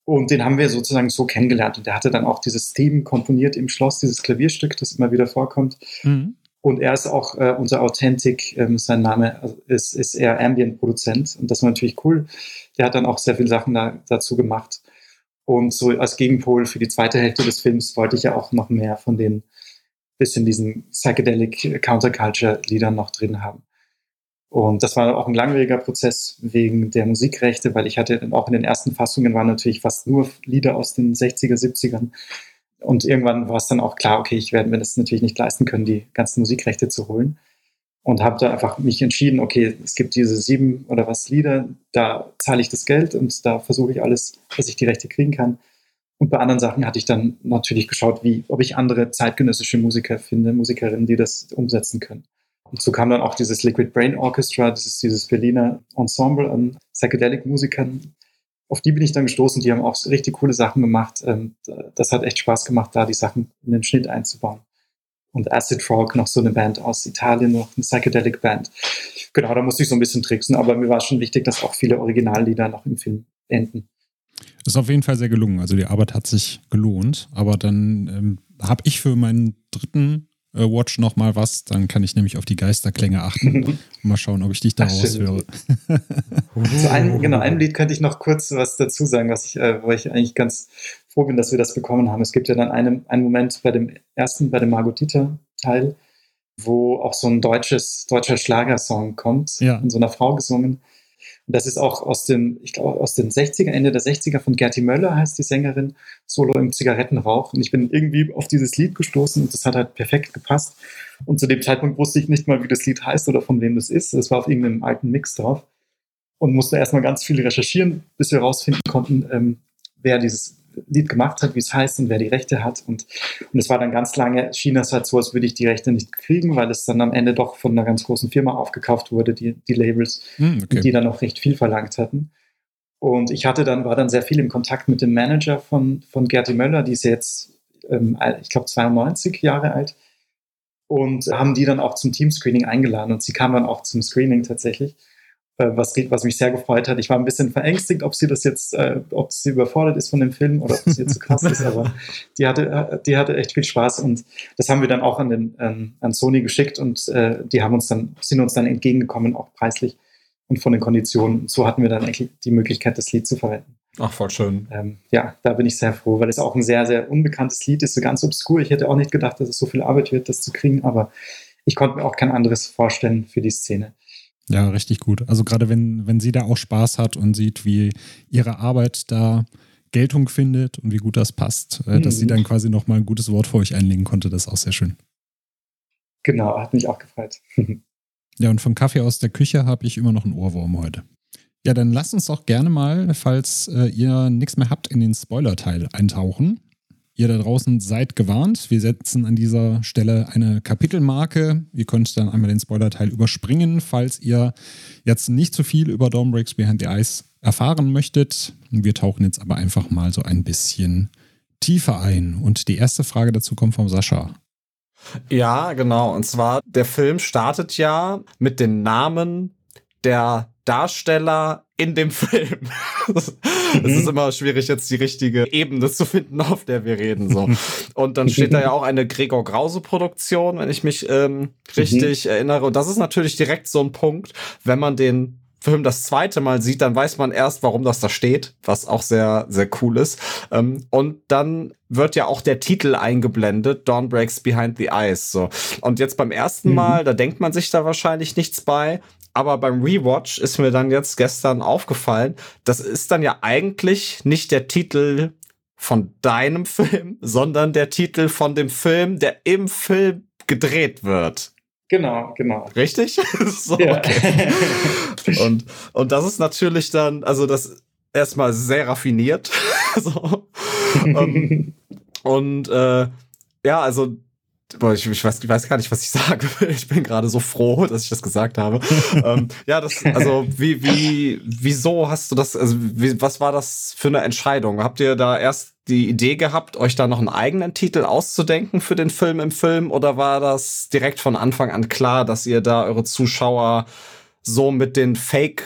Und den haben wir sozusagen so kennengelernt. Und der hatte dann auch dieses Theme komponiert im Schloss, dieses Klavierstück, das immer wieder vorkommt. Mhm. Und er ist auch äh, unser Authentic, ähm, sein Name also ist, ist eher Ambient-Produzent. Und das war natürlich cool. Der hat dann auch sehr viele Sachen da, dazu gemacht. Und so als Gegenpol für die zweite Hälfte des Films wollte ich ja auch noch mehr von den bisschen diesen Psychedelic Counterculture-Liedern noch drin haben. Und das war auch ein langwieriger Prozess wegen der Musikrechte, weil ich hatte auch in den ersten Fassungen waren natürlich fast nur Lieder aus den 60er, 70ern. Und irgendwann war es dann auch klar, okay, ich werde mir das natürlich nicht leisten können, die ganzen Musikrechte zu holen. Und habe da einfach mich entschieden, okay, es gibt diese sieben oder was Lieder, da zahle ich das Geld und da versuche ich alles, dass ich die Rechte kriegen kann. Und bei anderen Sachen hatte ich dann natürlich geschaut, wie, ob ich andere zeitgenössische Musiker finde, Musikerinnen, die das umsetzen können. Und so kam dann auch dieses Liquid Brain Orchestra, ist dieses Berliner Ensemble an Psychedelic-Musikern, auf die bin ich dann gestoßen. Die haben auch richtig coole Sachen gemacht. Ähm, das hat echt Spaß gemacht, da die Sachen in den Schnitt einzubauen. Und Acid Frog, noch so eine Band aus Italien, noch eine Psychedelic Band. Genau, da musste ich so ein bisschen tricksen, aber mir war schon wichtig, dass auch viele Originallieder noch im Film enden. Ist auf jeden Fall sehr gelungen. Also die Arbeit hat sich gelohnt. Aber dann ähm, habe ich für meinen dritten Watch noch mal was. Dann kann ich nämlich auf die Geisterklänge achten mal schauen, ob ich dich da raushöre. Zu einem, genau, einem Lied könnte ich noch kurz was dazu sagen, was ich, äh, wo ich eigentlich ganz froh bin, dass wir das bekommen haben. Es gibt ja dann einen, einen Moment bei dem ersten, bei dem Margot Dieter-Teil, wo auch so ein deutsches, deutscher Schlagersong kommt, ja. von so einer Frau gesungen. Das ist auch aus dem, ich glaube, aus den 60er, Ende der 60er von Gerti Möller heißt die Sängerin, Solo im Zigarettenrauch. Und ich bin irgendwie auf dieses Lied gestoßen und das hat halt perfekt gepasst. Und zu dem Zeitpunkt wusste ich nicht mal, wie das Lied heißt oder von wem das ist. Das war auf irgendeinem alten Mix drauf. Und musste erstmal ganz viel recherchieren, bis wir herausfinden konnten, ähm, wer dieses Lied gemacht hat, wie es heißt und wer die Rechte hat. Und, und es war dann ganz lange, schien es halt so, als würde ich die Rechte nicht kriegen, weil es dann am Ende doch von einer ganz großen Firma aufgekauft wurde, die, die Labels, hm, okay. die dann auch recht viel verlangt hatten. Und ich hatte dann, war dann sehr viel im Kontakt mit dem Manager von, von Gerti Möller, die ist jetzt, ähm, ich glaube, 92 Jahre alt. Und haben die dann auch zum Teamscreening eingeladen und sie kam dann auch zum Screening tatsächlich. Äh, was, was mich sehr gefreut hat. Ich war ein bisschen verängstigt, ob sie das jetzt, äh, ob sie überfordert ist von dem Film oder ob es ihr zu krass ist, aber die hatte, die hatte echt viel Spaß und das haben wir dann auch an, den, ähm, an Sony geschickt und äh, die haben uns dann, sind uns dann entgegengekommen, auch preislich und von den Konditionen. Und so hatten wir dann eigentlich die Möglichkeit, das Lied zu verwenden. Ach, voll schön. Ähm, ja, da bin ich sehr froh, weil es auch ein sehr, sehr unbekanntes Lied ist, so ganz obskur. Ich hätte auch nicht gedacht, dass es so viel Arbeit wird, das zu kriegen, aber ich konnte mir auch kein anderes vorstellen für die Szene. Ja, richtig gut. Also gerade wenn, wenn sie da auch Spaß hat und sieht, wie ihre Arbeit da Geltung findet und wie gut das passt, mhm. dass sie dann quasi nochmal ein gutes Wort für euch einlegen konnte, das ist auch sehr schön. Genau, hat mich auch gefreut. ja, und von Kaffee aus der Küche habe ich immer noch einen Ohrwurm heute. Ja, dann lasst uns doch gerne mal, falls äh, ihr nichts mehr habt, in den Spoiler-Teil eintauchen. Ihr da draußen seid gewarnt. Wir setzen an dieser Stelle eine Kapitelmarke. Ihr könnt dann einmal den Spoiler-Teil überspringen, falls ihr jetzt nicht zu viel über Dawn Breaks Behind the Ice erfahren möchtet. Wir tauchen jetzt aber einfach mal so ein bisschen tiefer ein. Und die erste Frage dazu kommt vom Sascha. Ja, genau. Und zwar, der Film startet ja mit den Namen der Darsteller in dem Film. Es mhm. ist immer schwierig, jetzt die richtige Ebene zu finden, auf der wir reden. So. Und dann steht da ja auch eine Gregor Grause-Produktion, wenn ich mich ähm, richtig mhm. erinnere. Und das ist natürlich direkt so ein Punkt, wenn man den Film das zweite Mal sieht, dann weiß man erst, warum das da steht, was auch sehr, sehr cool ist. Ähm, und dann wird ja auch der Titel eingeblendet, Dawn Breaks Behind the Eyes. So. Und jetzt beim ersten mhm. Mal, da denkt man sich da wahrscheinlich nichts bei. Aber beim Rewatch ist mir dann jetzt gestern aufgefallen, das ist dann ja eigentlich nicht der Titel von deinem Film, sondern der Titel von dem Film, der im Film gedreht wird. Genau, genau. Richtig? so, ja. okay. und, und das ist natürlich dann, also das erstmal sehr raffiniert. so. um, ähm, und äh, ja, also ich, ich, weiß, ich weiß gar nicht, was ich sage. Ich bin gerade so froh, dass ich das gesagt habe. ähm, ja, das, also wie, wie, wieso hast du das, also wie, was war das für eine Entscheidung? Habt ihr da erst die Idee gehabt, euch da noch einen eigenen Titel auszudenken für den Film im Film oder war das direkt von Anfang an klar, dass ihr da eure Zuschauer so mit den Fake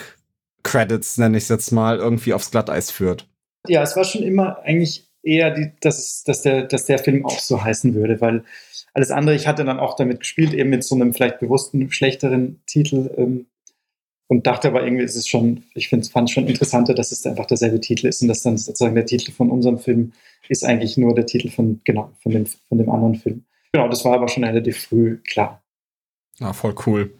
Credits, nenne ich es jetzt mal, irgendwie aufs Glatteis führt? Ja, es war schon immer eigentlich eher, die, dass, dass, der, dass der Film auch so heißen würde, weil alles andere, ich hatte dann auch damit gespielt, eben mit so einem vielleicht bewussten, schlechteren Titel ähm, und dachte aber irgendwie, ist es schon, ich fand es schon interessanter, dass es einfach derselbe Titel ist und dass dann sozusagen der Titel von unserem Film ist eigentlich nur der Titel von, genau, von dem, von dem anderen Film. Genau, das war aber schon relativ früh klar. Ja, voll cool.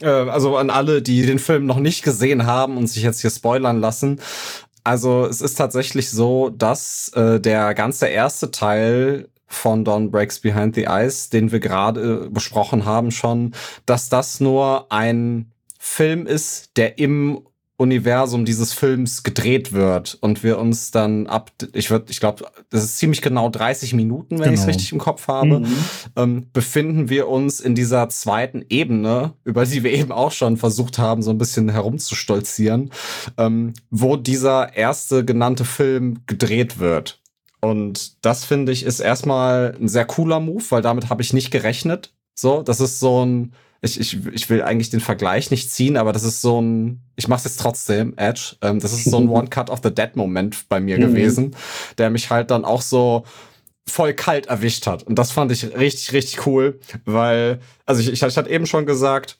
Äh, also an alle, die den Film noch nicht gesehen haben und sich jetzt hier spoilern lassen. Also es ist tatsächlich so, dass äh, der ganze erste Teil von Don Breaks Behind the Eyes, den wir gerade besprochen haben schon, dass das nur ein Film ist, der im Universum dieses Films gedreht wird und wir uns dann ab, ich würde, ich glaube, das ist ziemlich genau 30 Minuten, wenn genau. ich es richtig im Kopf habe, mhm. ähm, befinden wir uns in dieser zweiten Ebene, über die wir eben auch schon versucht haben, so ein bisschen herumzustolzieren, ähm, wo dieser erste genannte Film gedreht wird. Und das finde ich ist erstmal ein sehr cooler Move, weil damit habe ich nicht gerechnet. So, das ist so ein ich, ich, ich will eigentlich den Vergleich nicht ziehen, aber das ist so ein, ich mach's jetzt trotzdem, Edge, ähm, das ist so ein One-Cut of the Dead-Moment bei mir mhm. gewesen, der mich halt dann auch so voll kalt erwischt hat. Und das fand ich richtig, richtig cool, weil, also ich, ich, ich hatte eben schon gesagt,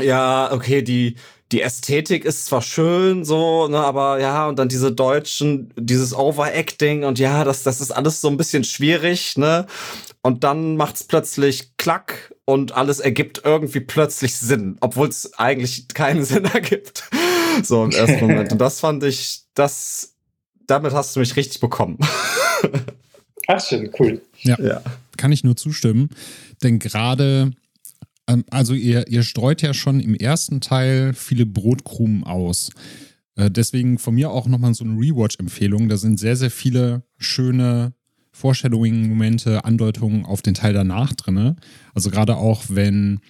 ja, okay, die, die Ästhetik ist zwar schön, so, ne, aber ja, und dann diese deutschen, dieses Overacting und ja, das, das ist alles so ein bisschen schwierig, ne? Und dann macht's plötzlich klack und alles ergibt irgendwie plötzlich Sinn, obwohl es eigentlich keinen Sinn ergibt. So im ersten Moment. Und das fand ich, das, damit hast du mich richtig bekommen. Ach, schön, cool. Ja, ja. Kann ich nur zustimmen. Denn gerade also ihr, ihr streut ja schon im ersten Teil viele Brotkrumen aus. Äh, deswegen von mir auch nochmal so eine Rewatch-Empfehlung. Da sind sehr, sehr viele schöne Foreshadowing-Momente, Andeutungen auf den Teil danach drin. Also gerade auch, wenn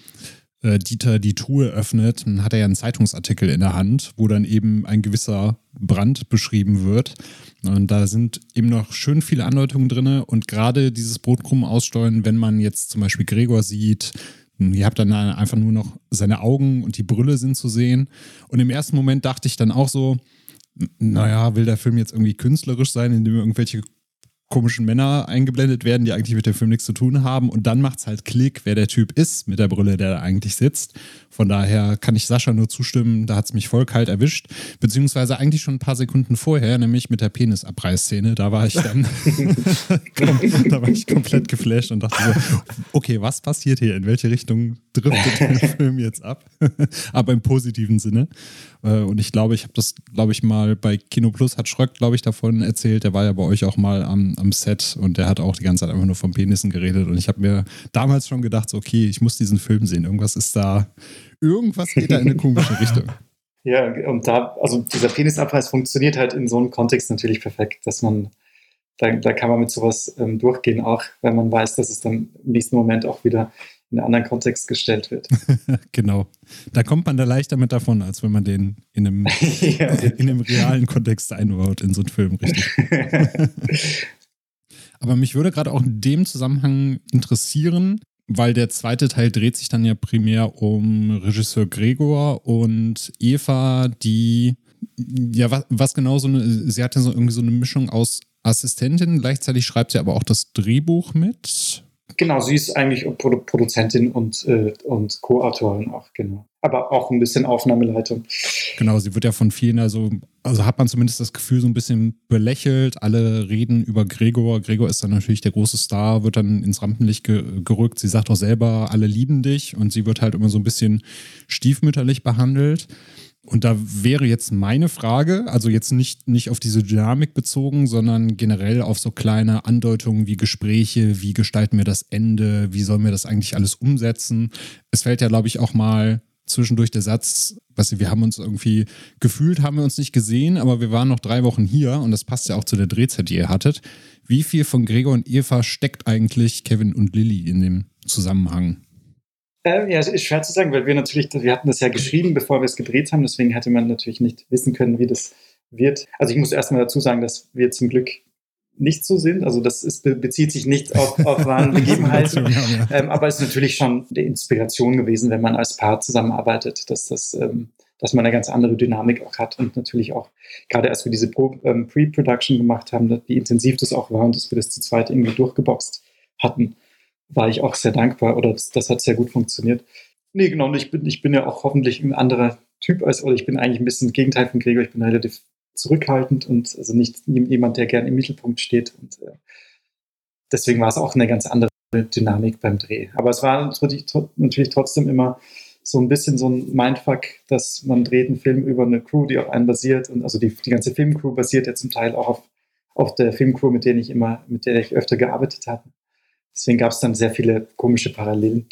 äh, Dieter die Truhe öffnet, dann hat er ja einen Zeitungsartikel in der Hand, wo dann eben ein gewisser Brand beschrieben wird. Und da sind eben noch schön viele Andeutungen drin. Und gerade dieses Brotkrumen aussteuern, wenn man jetzt zum Beispiel Gregor sieht, Ihr habt dann einfach nur noch seine Augen und die Brille sind zu sehen. Und im ersten Moment dachte ich dann auch so, naja, will der Film jetzt irgendwie künstlerisch sein, indem irgendwelche komischen Männer eingeblendet werden, die eigentlich mit dem Film nichts zu tun haben. Und dann macht es halt Klick, wer der Typ ist mit der Brille, der da eigentlich sitzt. Von daher kann ich Sascha nur zustimmen, da hat es mich voll kalt erwischt. Beziehungsweise eigentlich schon ein paar Sekunden vorher, nämlich mit der Penisabreißszene. Da war ich dann da war ich komplett geflasht und dachte so, okay, was passiert hier? In welche Richtung driftet der Film jetzt ab? Aber im positiven Sinne. Äh, und ich glaube, ich habe das, glaube ich, mal bei Kino Plus hat Schröck, glaube ich, davon erzählt. Der war ja bei euch auch mal am, am Set und der hat auch die ganze Zeit einfach nur von Penissen geredet. Und ich habe mir damals schon gedacht, so, okay, ich muss diesen Film sehen. Irgendwas ist da, irgendwas geht da in eine komische Richtung. Ja, und da, also dieser Penisabreiß funktioniert halt in so einem Kontext natürlich perfekt, dass man, da, da kann man mit sowas ähm, durchgehen, auch wenn man weiß, dass es dann im nächsten Moment auch wieder in einen anderen Kontext gestellt wird. genau. Da kommt man da leichter mit davon, als wenn man den in einem, ja. in einem realen Kontext einbaut in so einen Film, richtig. Aber mich würde gerade auch in dem Zusammenhang interessieren, weil der zweite Teil dreht sich dann ja primär um Regisseur Gregor und Eva, die ja was, was genau so eine, sie hatte so irgendwie so eine Mischung aus Assistentin, gleichzeitig schreibt sie aber auch das Drehbuch mit. Genau, sie ist eigentlich Produzentin und, äh, und Co-Autorin auch, genau. Aber auch ein bisschen Aufnahmeleitung. Genau, sie wird ja von vielen, also, also hat man zumindest das Gefühl, so ein bisschen belächelt. Alle reden über Gregor. Gregor ist dann natürlich der große Star, wird dann ins Rampenlicht ge gerückt. Sie sagt auch selber, alle lieben dich und sie wird halt immer so ein bisschen stiefmütterlich behandelt. Und da wäre jetzt meine Frage, also jetzt nicht, nicht auf diese Dynamik bezogen, sondern generell auf so kleine Andeutungen wie Gespräche, wie gestalten wir das Ende, wie sollen wir das eigentlich alles umsetzen. Es fällt ja, glaube ich, auch mal zwischendurch der Satz, du, wir haben uns irgendwie gefühlt, haben wir uns nicht gesehen, aber wir waren noch drei Wochen hier und das passt ja auch zu der Drehzeit, die ihr hattet. Wie viel von Gregor und Eva steckt eigentlich Kevin und Lilly in dem Zusammenhang? Äh, ja, ist schwer zu sagen, weil wir natürlich, wir hatten das ja geschrieben, bevor wir es gedreht haben, deswegen hätte man natürlich nicht wissen können, wie das wird. Also ich muss erstmal dazu sagen, dass wir zum Glück nicht so sind. Also das ist, bezieht sich nicht auf, auf wahren Begebenheiten. ähm, aber es ist natürlich schon eine Inspiration gewesen, wenn man als Paar zusammenarbeitet, dass das, ähm, dass man eine ganz andere Dynamik auch hat und natürlich auch, gerade als wir diese ähm, Pre-Production gemacht haben, wie intensiv das auch war und dass wir das zu zweit irgendwie durchgeboxt hatten, war ich auch sehr dankbar oder das, das hat sehr gut funktioniert. Nee, genau, und ich bin, ich bin ja auch hoffentlich ein anderer Typ als, oder ich bin eigentlich ein bisschen das Gegenteil von Gregor, ich bin relativ zurückhaltend und also nicht jemand, der gern im Mittelpunkt steht. Und äh, deswegen war es auch eine ganz andere Dynamik beim Dreh. Aber es war natürlich, trotzdem immer so ein bisschen so ein Mindfuck, dass man dreht einen Film über eine Crew, die auf einen basiert. Und also die, die ganze Filmcrew basiert ja zum Teil auch auf, auf der Filmcrew, mit der ich immer, mit der ich öfter gearbeitet habe. Deswegen gab es dann sehr viele komische Parallelen.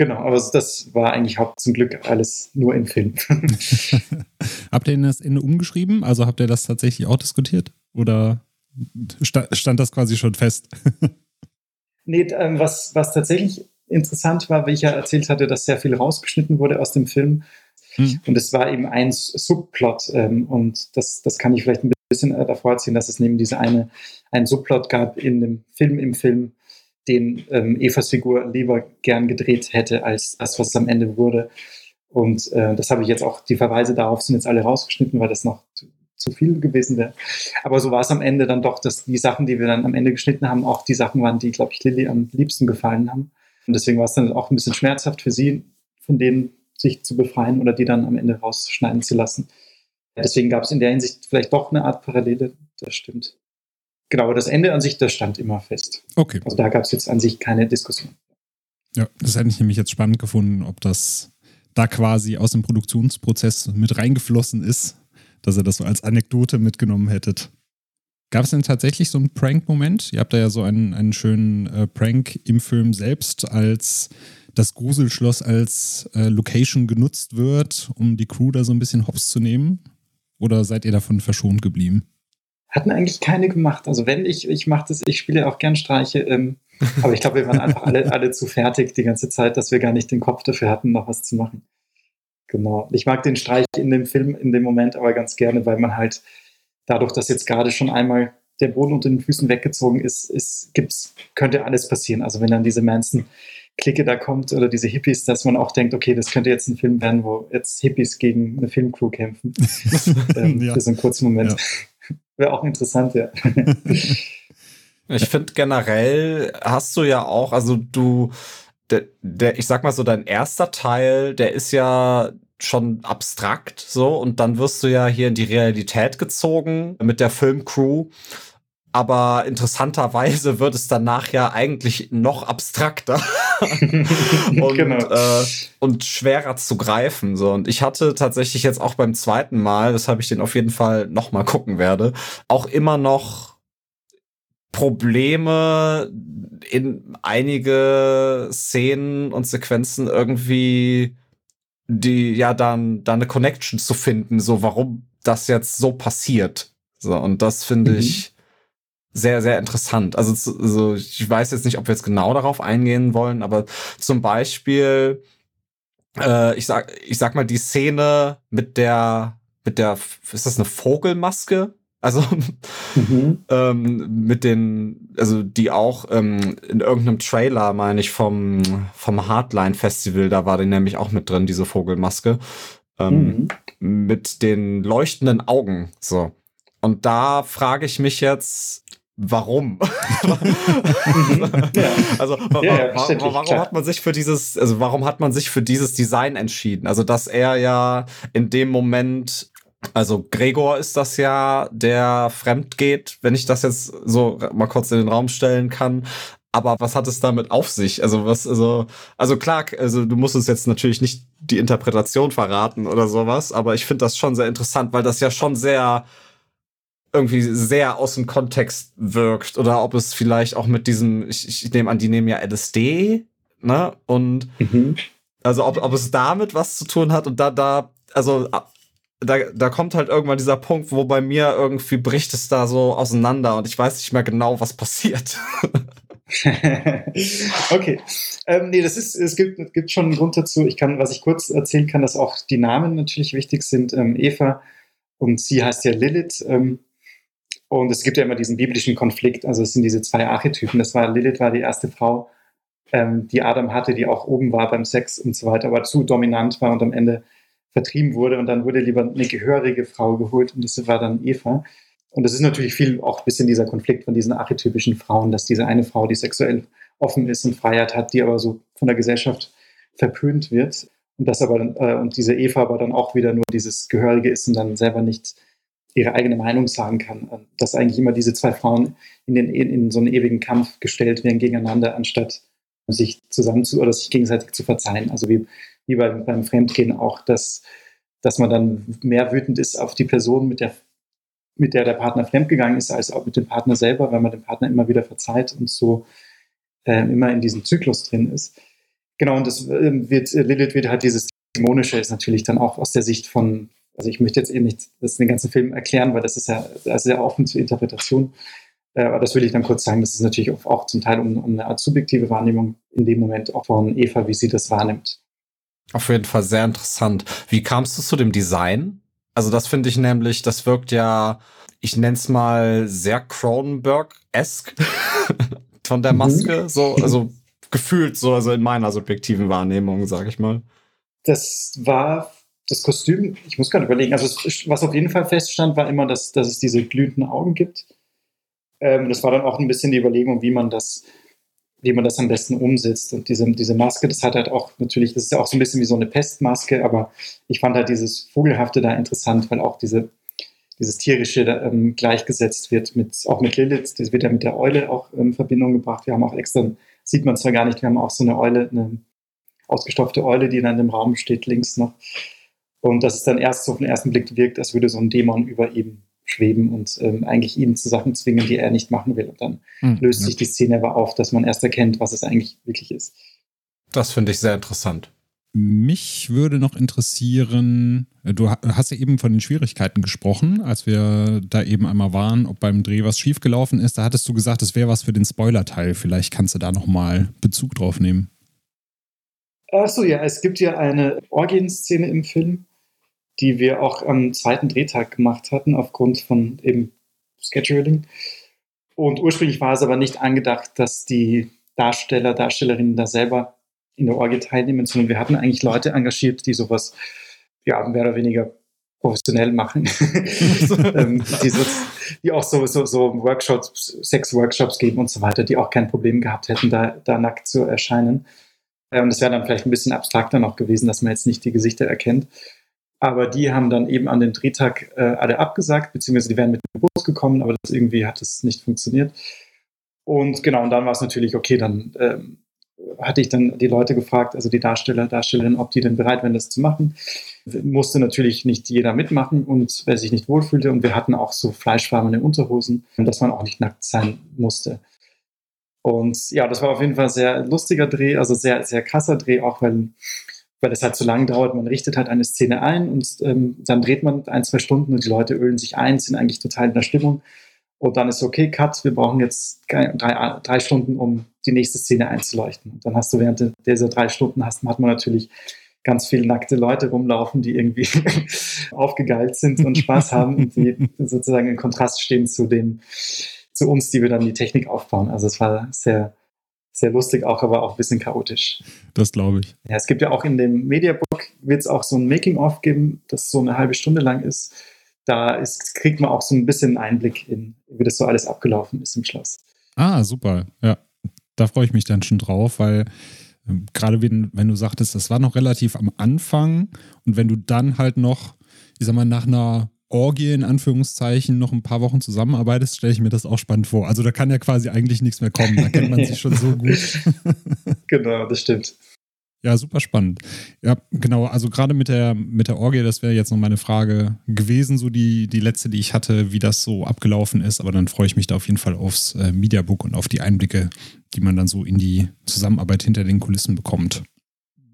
Genau, aber das war eigentlich haupt zum Glück alles nur im Film. habt ihr denn das Ende umgeschrieben? Also habt ihr das tatsächlich auch diskutiert? Oder stand das quasi schon fest? nee, ähm, was, was tatsächlich interessant war, wie ich ja erzählt hatte, dass sehr viel rausgeschnitten wurde aus dem Film. Hm. Und es war eben ein Subplot. Ähm, und das, das kann ich vielleicht ein bisschen äh, davor erzählen, dass es neben diese eine, einen Subplot gab in dem Film im Film, den ähm, Evas Figur lieber gern gedreht hätte, als das, was am Ende wurde. Und äh, das habe ich jetzt auch, die Verweise darauf sind jetzt alle rausgeschnitten, weil das noch zu, zu viel gewesen wäre. Aber so war es am Ende dann doch, dass die Sachen, die wir dann am Ende geschnitten haben, auch die Sachen waren, die, glaube ich, Lilly am liebsten gefallen haben. Und deswegen war es dann auch ein bisschen schmerzhaft für sie, von denen sich zu befreien oder die dann am Ende rausschneiden zu lassen. Deswegen gab es in der Hinsicht vielleicht doch eine Art Parallele, das stimmt. Genau, aber das Ende an sich, das stand immer fest. Okay. Also da gab es jetzt an sich keine Diskussion. Ja, das hätte ich nämlich jetzt spannend gefunden, ob das da quasi aus dem Produktionsprozess mit reingeflossen ist, dass ihr das so als Anekdote mitgenommen hättet. Gab es denn tatsächlich so einen Prank-Moment? Ihr habt da ja so einen, einen schönen äh, Prank im Film selbst, als das Gruselschloss als äh, Location genutzt wird, um die Crew da so ein bisschen hops zu nehmen? Oder seid ihr davon verschont geblieben? Hatten eigentlich keine gemacht. Also wenn ich, ich mache das, ich spiele auch gern Streiche, ähm, aber ich glaube, wir waren einfach alle, alle zu fertig die ganze Zeit, dass wir gar nicht den Kopf dafür hatten, noch was zu machen. Genau. Ich mag den Streich in dem Film in dem Moment aber ganz gerne, weil man halt dadurch, dass jetzt gerade schon einmal der Boden unter den Füßen weggezogen ist, ist gibt's, könnte alles passieren. Also wenn dann diese Manson-Clique da kommt oder diese Hippies, dass man auch denkt, okay, das könnte jetzt ein Film werden, wo jetzt Hippies gegen eine Filmcrew kämpfen. ähm, ja. Für so einen kurzen Moment. Ja. Wäre auch interessant, ja. ich finde generell hast du ja auch, also du, der, der, ich sag mal so, dein erster Teil, der ist ja schon abstrakt so und dann wirst du ja hier in die Realität gezogen mit der Filmcrew. Aber interessanterweise wird es danach ja eigentlich noch abstrakter und, genau. äh, und schwerer zu greifen. So. Und ich hatte tatsächlich jetzt auch beim zweiten Mal, weshalb ich den auf jeden Fall noch mal gucken werde, auch immer noch Probleme in einige Szenen und Sequenzen irgendwie die ja dann da eine Connection zu finden, so warum das jetzt so passiert. So und das finde mhm. ich sehr sehr interessant. Also, also ich weiß jetzt nicht, ob wir jetzt genau darauf eingehen wollen, aber zum Beispiel äh, ich sag ich sag mal die Szene mit der mit der ist das eine Vogelmaske? Also mhm. ähm, mit den, also die auch ähm, in irgendeinem Trailer, meine ich, vom, vom Hardline Festival, da war die nämlich auch mit drin, diese Vogelmaske. Ähm, mhm. Mit den leuchtenden Augen. So. Und da frage ich mich jetzt, warum? also ja, ja, warum, warum hat man sich für dieses, also warum hat man sich für dieses Design entschieden? Also dass er ja in dem Moment also Gregor ist das ja, der fremd geht, wenn ich das jetzt so mal kurz in den Raum stellen kann. Aber was hat es damit auf sich? Also was, also, also klar, also du musst uns jetzt natürlich nicht die Interpretation verraten oder sowas, aber ich finde das schon sehr interessant, weil das ja schon sehr irgendwie sehr aus dem Kontext wirkt oder ob es vielleicht auch mit diesem, ich, ich nehme an, die nehmen ja LSD, ne? Und mhm. also ob, ob es damit was zu tun hat und da, da, also da, da kommt halt irgendwann dieser Punkt, wo bei mir irgendwie bricht es da so auseinander und ich weiß nicht mehr genau, was passiert. okay. Ähm, nee, das ist, es gibt, es gibt schon einen Grund dazu. Ich kann, was ich kurz erzählen kann, dass auch die Namen natürlich wichtig sind. Ähm, Eva und sie heißt ja Lilith. Ähm, und es gibt ja immer diesen biblischen Konflikt. Also es sind diese zwei Archetypen. Das war Lilith war die erste Frau, ähm, die Adam hatte, die auch oben war beim Sex und so weiter, aber zu dominant war und am Ende vertrieben wurde und dann wurde lieber eine gehörige Frau geholt und das war dann Eva. Und das ist natürlich viel auch ein bisschen dieser Konflikt von diesen archetypischen Frauen, dass diese eine Frau, die sexuell offen ist und Freiheit hat, die aber so von der Gesellschaft verpönt wird. Und das aber äh, und diese Eva aber dann auch wieder nur dieses Gehörige ist und dann selber nicht ihre eigene Meinung sagen kann. Dass eigentlich immer diese zwei Frauen in, den, in so einen ewigen Kampf gestellt werden gegeneinander, anstatt sich zusammen zu oder sich gegenseitig zu verzeihen. Also wie wie beim, beim Fremdgehen auch, dass, dass man dann mehr wütend ist auf die Person, mit der, mit der der Partner fremdgegangen ist, als auch mit dem Partner selber, weil man dem Partner immer wieder verzeiht und so äh, immer in diesem Zyklus drin ist. Genau, und das ähm, wird, äh, Lilith wird halt dieses Dämonische ist natürlich dann auch aus der Sicht von, also ich möchte jetzt eben nicht das den ganzen Film erklären, weil das ist ja sehr offen zur Interpretation. Äh, aber das will ich dann kurz sagen, das ist natürlich auch zum Teil um, um eine Art subjektive Wahrnehmung in dem Moment auch von Eva, wie sie das wahrnimmt. Auf jeden Fall sehr interessant. Wie kamst du zu dem Design? Also das finde ich nämlich, das wirkt ja, ich nenne es mal sehr Cronenberg-esque von der mhm. Maske. So, also gefühlt so, also in meiner subjektiven Wahrnehmung, sage ich mal. Das war das Kostüm, ich muss gerade überlegen, also was auf jeden Fall feststand, war immer, dass, dass es diese glühenden Augen gibt. Ähm, das war dann auch ein bisschen die Überlegung, wie man das, wie man das am besten umsetzt. Und diese, diese Maske, das hat halt auch natürlich, das ist ja auch so ein bisschen wie so eine Pestmaske, aber ich fand halt dieses Vogelhafte da interessant, weil auch diese, dieses Tierische da, ähm, gleichgesetzt wird mit, auch mit Lilith, das wird ja mit der Eule auch in Verbindung gebracht. Wir haben auch extra sieht man zwar gar nicht, wir haben auch so eine Eule, eine ausgestopfte Eule, die dann im Raum steht, links noch. Und das ist dann erst so auf den ersten Blick wirkt, als würde so ein Dämon über ihm schweben und ähm, eigentlich ihn zu Sachen zwingen, die er nicht machen will. Und dann hm, löst sich die Szene aber auf, dass man erst erkennt, was es eigentlich wirklich ist. Das finde ich sehr interessant. Mich würde noch interessieren, äh, du hast ja eben von den Schwierigkeiten gesprochen, als wir da eben einmal waren, ob beim Dreh was schiefgelaufen ist. Da hattest du gesagt, es wäre was für den Spoiler-Teil. Vielleicht kannst du da nochmal Bezug drauf nehmen. Achso, ja, es gibt ja eine Orgienszene im Film, die wir auch am zweiten Drehtag gemacht hatten, aufgrund von eben Scheduling. Und ursprünglich war es aber nicht angedacht, dass die Darsteller, Darstellerinnen da selber in der Orgie teilnehmen, sondern wir hatten eigentlich Leute engagiert, die sowas ja, mehr oder weniger professionell machen, ähm, die, so, die, auch so, so, so Workshops, Sex-Workshops geben und so weiter, die auch kein Problem gehabt hätten, da, da nackt zu erscheinen. Ähm, das wäre dann vielleicht ein bisschen abstrakter noch gewesen, dass man jetzt nicht die Gesichter erkennt. Aber die haben dann eben an den Drehtag äh, alle abgesagt, beziehungsweise die wären mit dem Bus gekommen, aber das irgendwie hat es nicht funktioniert. Und genau, und dann war es natürlich, okay, dann ähm, hatte ich dann die Leute gefragt, also die Darsteller, Darstellerinnen, ob die denn bereit wären, das zu machen. Musste natürlich nicht jeder mitmachen und wer sich nicht wohlfühlte. Und wir hatten auch so fleischfarbene Unterhosen, dass man auch nicht nackt sein musste. Und ja, das war auf jeden Fall ein sehr lustiger Dreh, also sehr, sehr krasser Dreh, auch weil, weil es halt so lange dauert. Man richtet halt eine Szene ein und ähm, dann dreht man ein, zwei Stunden und die Leute ölen sich ein, sind eigentlich total in der Stimmung. Und dann ist okay, Cut, wir brauchen jetzt drei, drei Stunden, um die nächste Szene einzuleuchten. Und dann hast du während dieser drei Stunden hast, hat man natürlich ganz viele nackte Leute rumlaufen, die irgendwie aufgegeilt sind und Spaß haben und die sozusagen in Kontrast stehen zu den, zu uns, die wir dann die Technik aufbauen. Also es war sehr, sehr lustig, auch aber auch ein bisschen chaotisch. Das glaube ich. Ja, es gibt ja auch in dem Mediabook wird es auch so ein Making-of geben, das so eine halbe Stunde lang ist da ist, kriegt man auch so ein bisschen Einblick in, wie das so alles abgelaufen ist im Schloss. Ah, super. Ja, da freue ich mich dann schon drauf, weil ähm, gerade wenn, wenn du sagtest, das war noch relativ am Anfang und wenn du dann halt noch, ich sag mal, nach einer Orgie in Anführungszeichen noch ein paar Wochen zusammenarbeitest, stelle ich mir das auch spannend vor. Also da kann ja quasi eigentlich nichts mehr kommen. Da kennt man sich schon so gut. genau, das stimmt. Ja, super spannend. Ja, genau. Also gerade mit der, mit der Orgie, das wäre jetzt noch meine Frage gewesen, so die, die letzte, die ich hatte, wie das so abgelaufen ist. Aber dann freue ich mich da auf jeden Fall aufs äh, Mediabook und auf die Einblicke, die man dann so in die Zusammenarbeit hinter den Kulissen bekommt.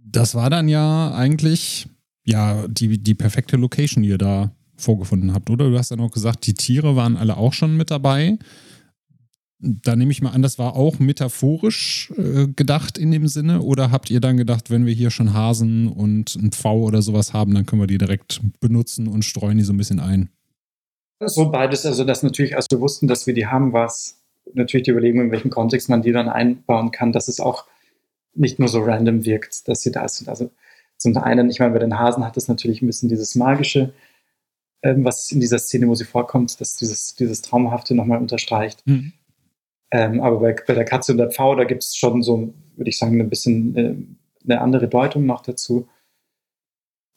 Das war dann ja eigentlich ja die, die perfekte Location, die ihr da vorgefunden habt, oder? Du hast ja noch gesagt, die Tiere waren alle auch schon mit dabei da nehme ich mal an, das war auch metaphorisch äh, gedacht in dem Sinne. Oder habt ihr dann gedacht, wenn wir hier schon Hasen und ein Pfau oder sowas haben, dann können wir die direkt benutzen und streuen die so ein bisschen ein? So beides. Also, das natürlich, als wir wussten, dass wir die haben, war es natürlich die Überlegung, in welchem Kontext man die dann einbauen kann, dass es auch nicht nur so random wirkt, dass sie da sind. Also, zum einen, ich meine, bei den Hasen hat es natürlich ein bisschen dieses Magische, ähm, was in dieser Szene, wo sie vorkommt, dass dieses, dieses Traumhafte nochmal unterstreicht. Mhm. Ähm, aber bei, bei, der Katze und der Pfau, da gibt es schon so, würde ich sagen, ein bisschen äh, eine andere Deutung noch dazu.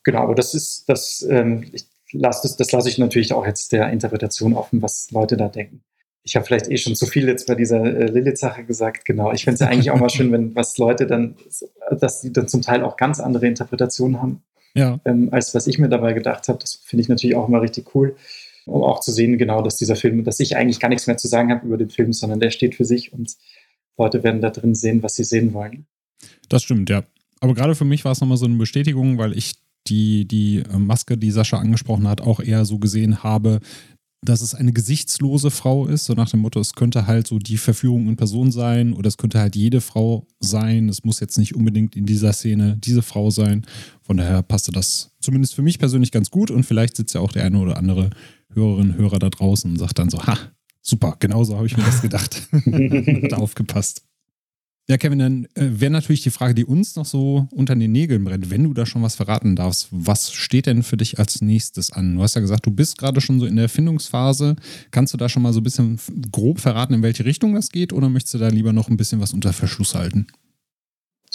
Genau, aber das ist, das, ähm, ich lass das, das lasse ich natürlich auch jetzt der Interpretation offen, was Leute da denken. Ich habe vielleicht eh schon zu viel jetzt bei dieser äh, Lilith-Sache gesagt. Genau, ich finde es ja eigentlich auch mal schön, wenn was Leute dann, dass die dann zum Teil auch ganz andere Interpretationen haben, ja. ähm, als was ich mir dabei gedacht habe. Das finde ich natürlich auch immer richtig cool um auch zu sehen, genau, dass dieser Film, dass ich eigentlich gar nichts mehr zu sagen habe über den Film, sondern der steht für sich und Leute werden da drin sehen, was sie sehen wollen. Das stimmt, ja. Aber gerade für mich war es nochmal so eine Bestätigung, weil ich die, die äh, Maske, die Sascha angesprochen hat, auch eher so gesehen habe, dass es eine gesichtslose Frau ist, so nach dem Motto, es könnte halt so die Verführung in Person sein oder es könnte halt jede Frau sein. Es muss jetzt nicht unbedingt in dieser Szene diese Frau sein. Von daher passte das zumindest für mich persönlich ganz gut und vielleicht sitzt ja auch der eine oder andere Hörerin, Hörer da draußen und sagt dann so, ha, super, genauso habe ich mir das gedacht. Hat aufgepasst. Ja, Kevin, dann äh, wäre natürlich die Frage, die uns noch so unter den Nägeln brennt, wenn du da schon was verraten darfst. Was steht denn für dich als nächstes an? Du hast ja gesagt, du bist gerade schon so in der Erfindungsphase. Kannst du da schon mal so ein bisschen grob verraten, in welche Richtung das geht, oder möchtest du da lieber noch ein bisschen was unter Verschluss halten?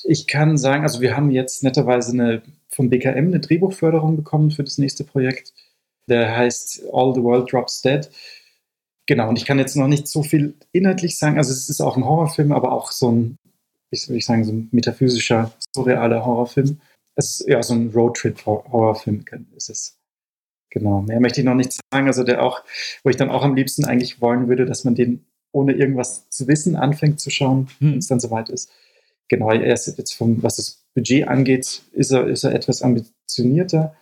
Ich kann sagen, also wir haben jetzt netterweise eine vom BKM eine Drehbuchförderung bekommen für das nächste Projekt. Der heißt All the World Drops Dead. Genau, und ich kann jetzt noch nicht so viel inhaltlich sagen. Also es ist auch ein Horrorfilm, aber auch so ein ich würde sagen, so ein metaphysischer, surrealer Horrorfilm. Es ist ja so ein Roadtrip-Horrorfilm ist es. Genau. Mehr möchte ich noch nicht sagen. Also der auch, wo ich dann auch am liebsten eigentlich wollen würde, dass man den ohne irgendwas zu wissen anfängt zu schauen, hm. wenn es dann soweit ist. Genau, erst jetzt vom, was das Budget angeht, ist er, ist er etwas ambitionierter.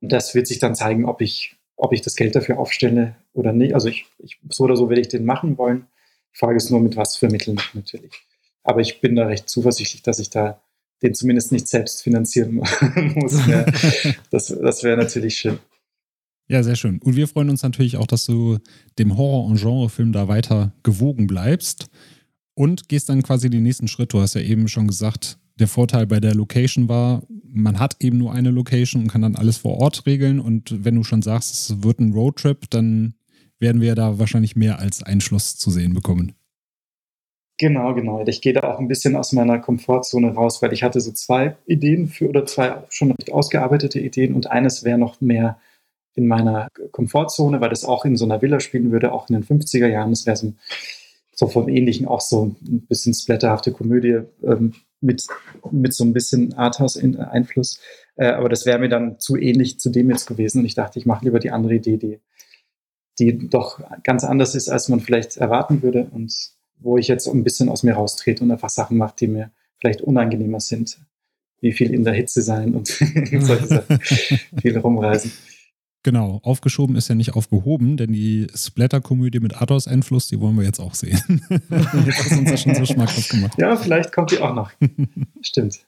Das wird sich dann zeigen, ob ich, ob ich das Geld dafür aufstelle oder nicht. Also ich, ich so oder so werde ich den machen wollen. Die Frage ist nur, mit was für Mitteln natürlich. Aber ich bin da recht zuversichtlich, dass ich da den zumindest nicht selbst finanzieren muss. Ja. Das, das wäre natürlich schön. Ja, sehr schön. Und wir freuen uns natürlich auch, dass du dem Horror- und Genrefilm da weiter gewogen bleibst und gehst dann quasi den nächsten Schritt. Du hast ja eben schon gesagt, der Vorteil bei der Location war, man hat eben nur eine Location und kann dann alles vor Ort regeln. Und wenn du schon sagst, es wird ein Roadtrip, dann werden wir da wahrscheinlich mehr als Einschluss zu sehen bekommen. Genau, genau. Ich gehe da auch ein bisschen aus meiner Komfortzone raus, weil ich hatte so zwei Ideen für oder zwei schon recht ausgearbeitete Ideen und eines wäre noch mehr in meiner Komfortzone, weil das auch in so einer Villa spielen würde, auch in den 50er Jahren. Das wäre so, so vom Ähnlichen auch so ein bisschen splatterhafte Komödie ähm, mit, mit so ein bisschen Arthouse-Einfluss. Äh, aber das wäre mir dann zu ähnlich zu dem jetzt gewesen und ich dachte, ich mache lieber die andere Idee, die, die doch ganz anders ist, als man vielleicht erwarten würde und wo ich jetzt ein bisschen aus mir raustrete und einfach Sachen mache, die mir vielleicht unangenehmer sind. Wie viel in der Hitze sein und solche Sachen. viel rumreisen. Genau, aufgeschoben ist ja nicht aufgehoben, denn die Splatter-Komödie mit Athos-Einfluss, die wollen wir jetzt auch sehen. hast du uns ja schon so schmackhaft gemacht. Ja, vielleicht kommt die auch noch. Stimmt.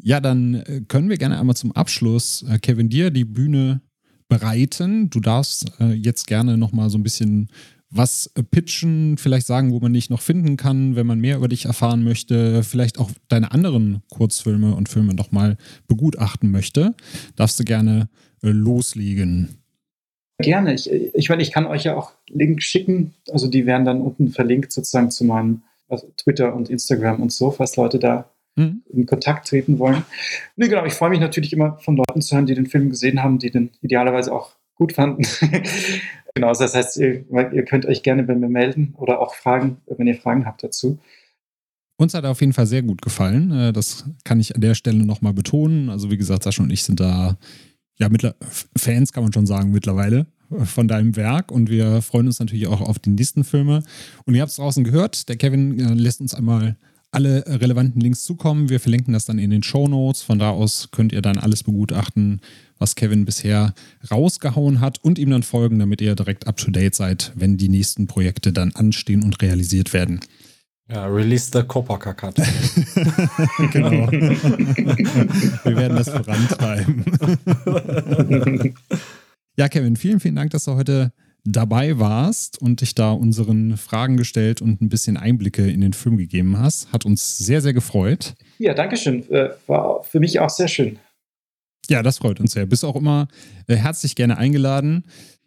Ja, dann äh, können wir gerne einmal zum Abschluss, äh, Kevin, dir die Bühne bereiten. Du darfst äh, jetzt gerne nochmal so ein bisschen was pitchen, vielleicht sagen, wo man dich noch finden kann, wenn man mehr über dich erfahren möchte, vielleicht auch deine anderen Kurzfilme und Filme nochmal begutachten möchte, darfst du gerne äh, loslegen. Gerne. Ich, ich meine, ich kann euch ja auch Links schicken. Also die werden dann unten verlinkt sozusagen zu meinem also Twitter und Instagram und so, falls Leute da mhm. in Kontakt treten wollen. Nee, genau. Ich freue mich natürlich immer von Leuten zu hören, die den Film gesehen haben, die den idealerweise auch gut fanden. genau, das heißt, ihr, ihr, könnt euch gerne bei mir melden oder auch fragen, wenn ihr Fragen habt dazu. Uns hat er auf jeden Fall sehr gut gefallen. Äh, das kann ich an der Stelle nochmal betonen. Also wie gesagt, Sascha und ich sind da ja Fans, kann man schon sagen, mittlerweile äh, von deinem Werk und wir freuen uns natürlich auch auf die nächsten Filme. Und ihr habt es draußen gehört, der Kevin äh, lässt uns einmal alle relevanten Links zukommen. Wir verlinken das dann in den Show Notes. Von da aus könnt ihr dann alles begutachten, was Kevin bisher rausgehauen hat und ihm dann folgen, damit ihr direkt up to date seid, wenn die nächsten Projekte dann anstehen und realisiert werden. Ja, release the Copacabana genau. Wir werden das vorantreiben. ja, Kevin, vielen, vielen Dank, dass du heute dabei warst und dich da unseren Fragen gestellt und ein bisschen Einblicke in den Film gegeben hast. Hat uns sehr, sehr gefreut. Ja, danke schön. Äh, war für mich auch sehr schön. Ja, das freut uns sehr. Bist auch immer äh, herzlich gerne eingeladen.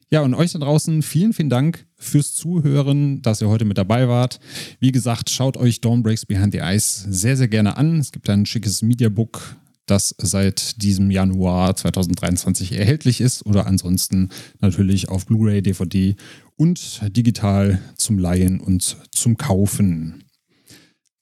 Ja, und euch da draußen vielen, vielen Dank fürs Zuhören, dass ihr heute mit dabei wart. Wie gesagt, schaut euch Dawn Breaks Behind the Ice sehr, sehr gerne an. Es gibt ein schickes Mediabook das seit diesem Januar 2023 erhältlich ist oder ansonsten natürlich auf Blu-ray, DVD und digital zum Leihen und zum Kaufen.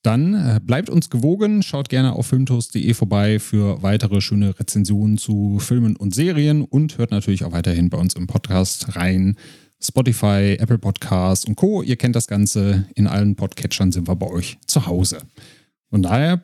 Dann äh, bleibt uns gewogen, schaut gerne auf filmtoast.de vorbei für weitere schöne Rezensionen zu Filmen und Serien und hört natürlich auch weiterhin bei uns im Podcast rein. Spotify, Apple Podcasts und Co. Ihr kennt das Ganze. In allen Podcatchern sind wir bei euch zu Hause. Von daher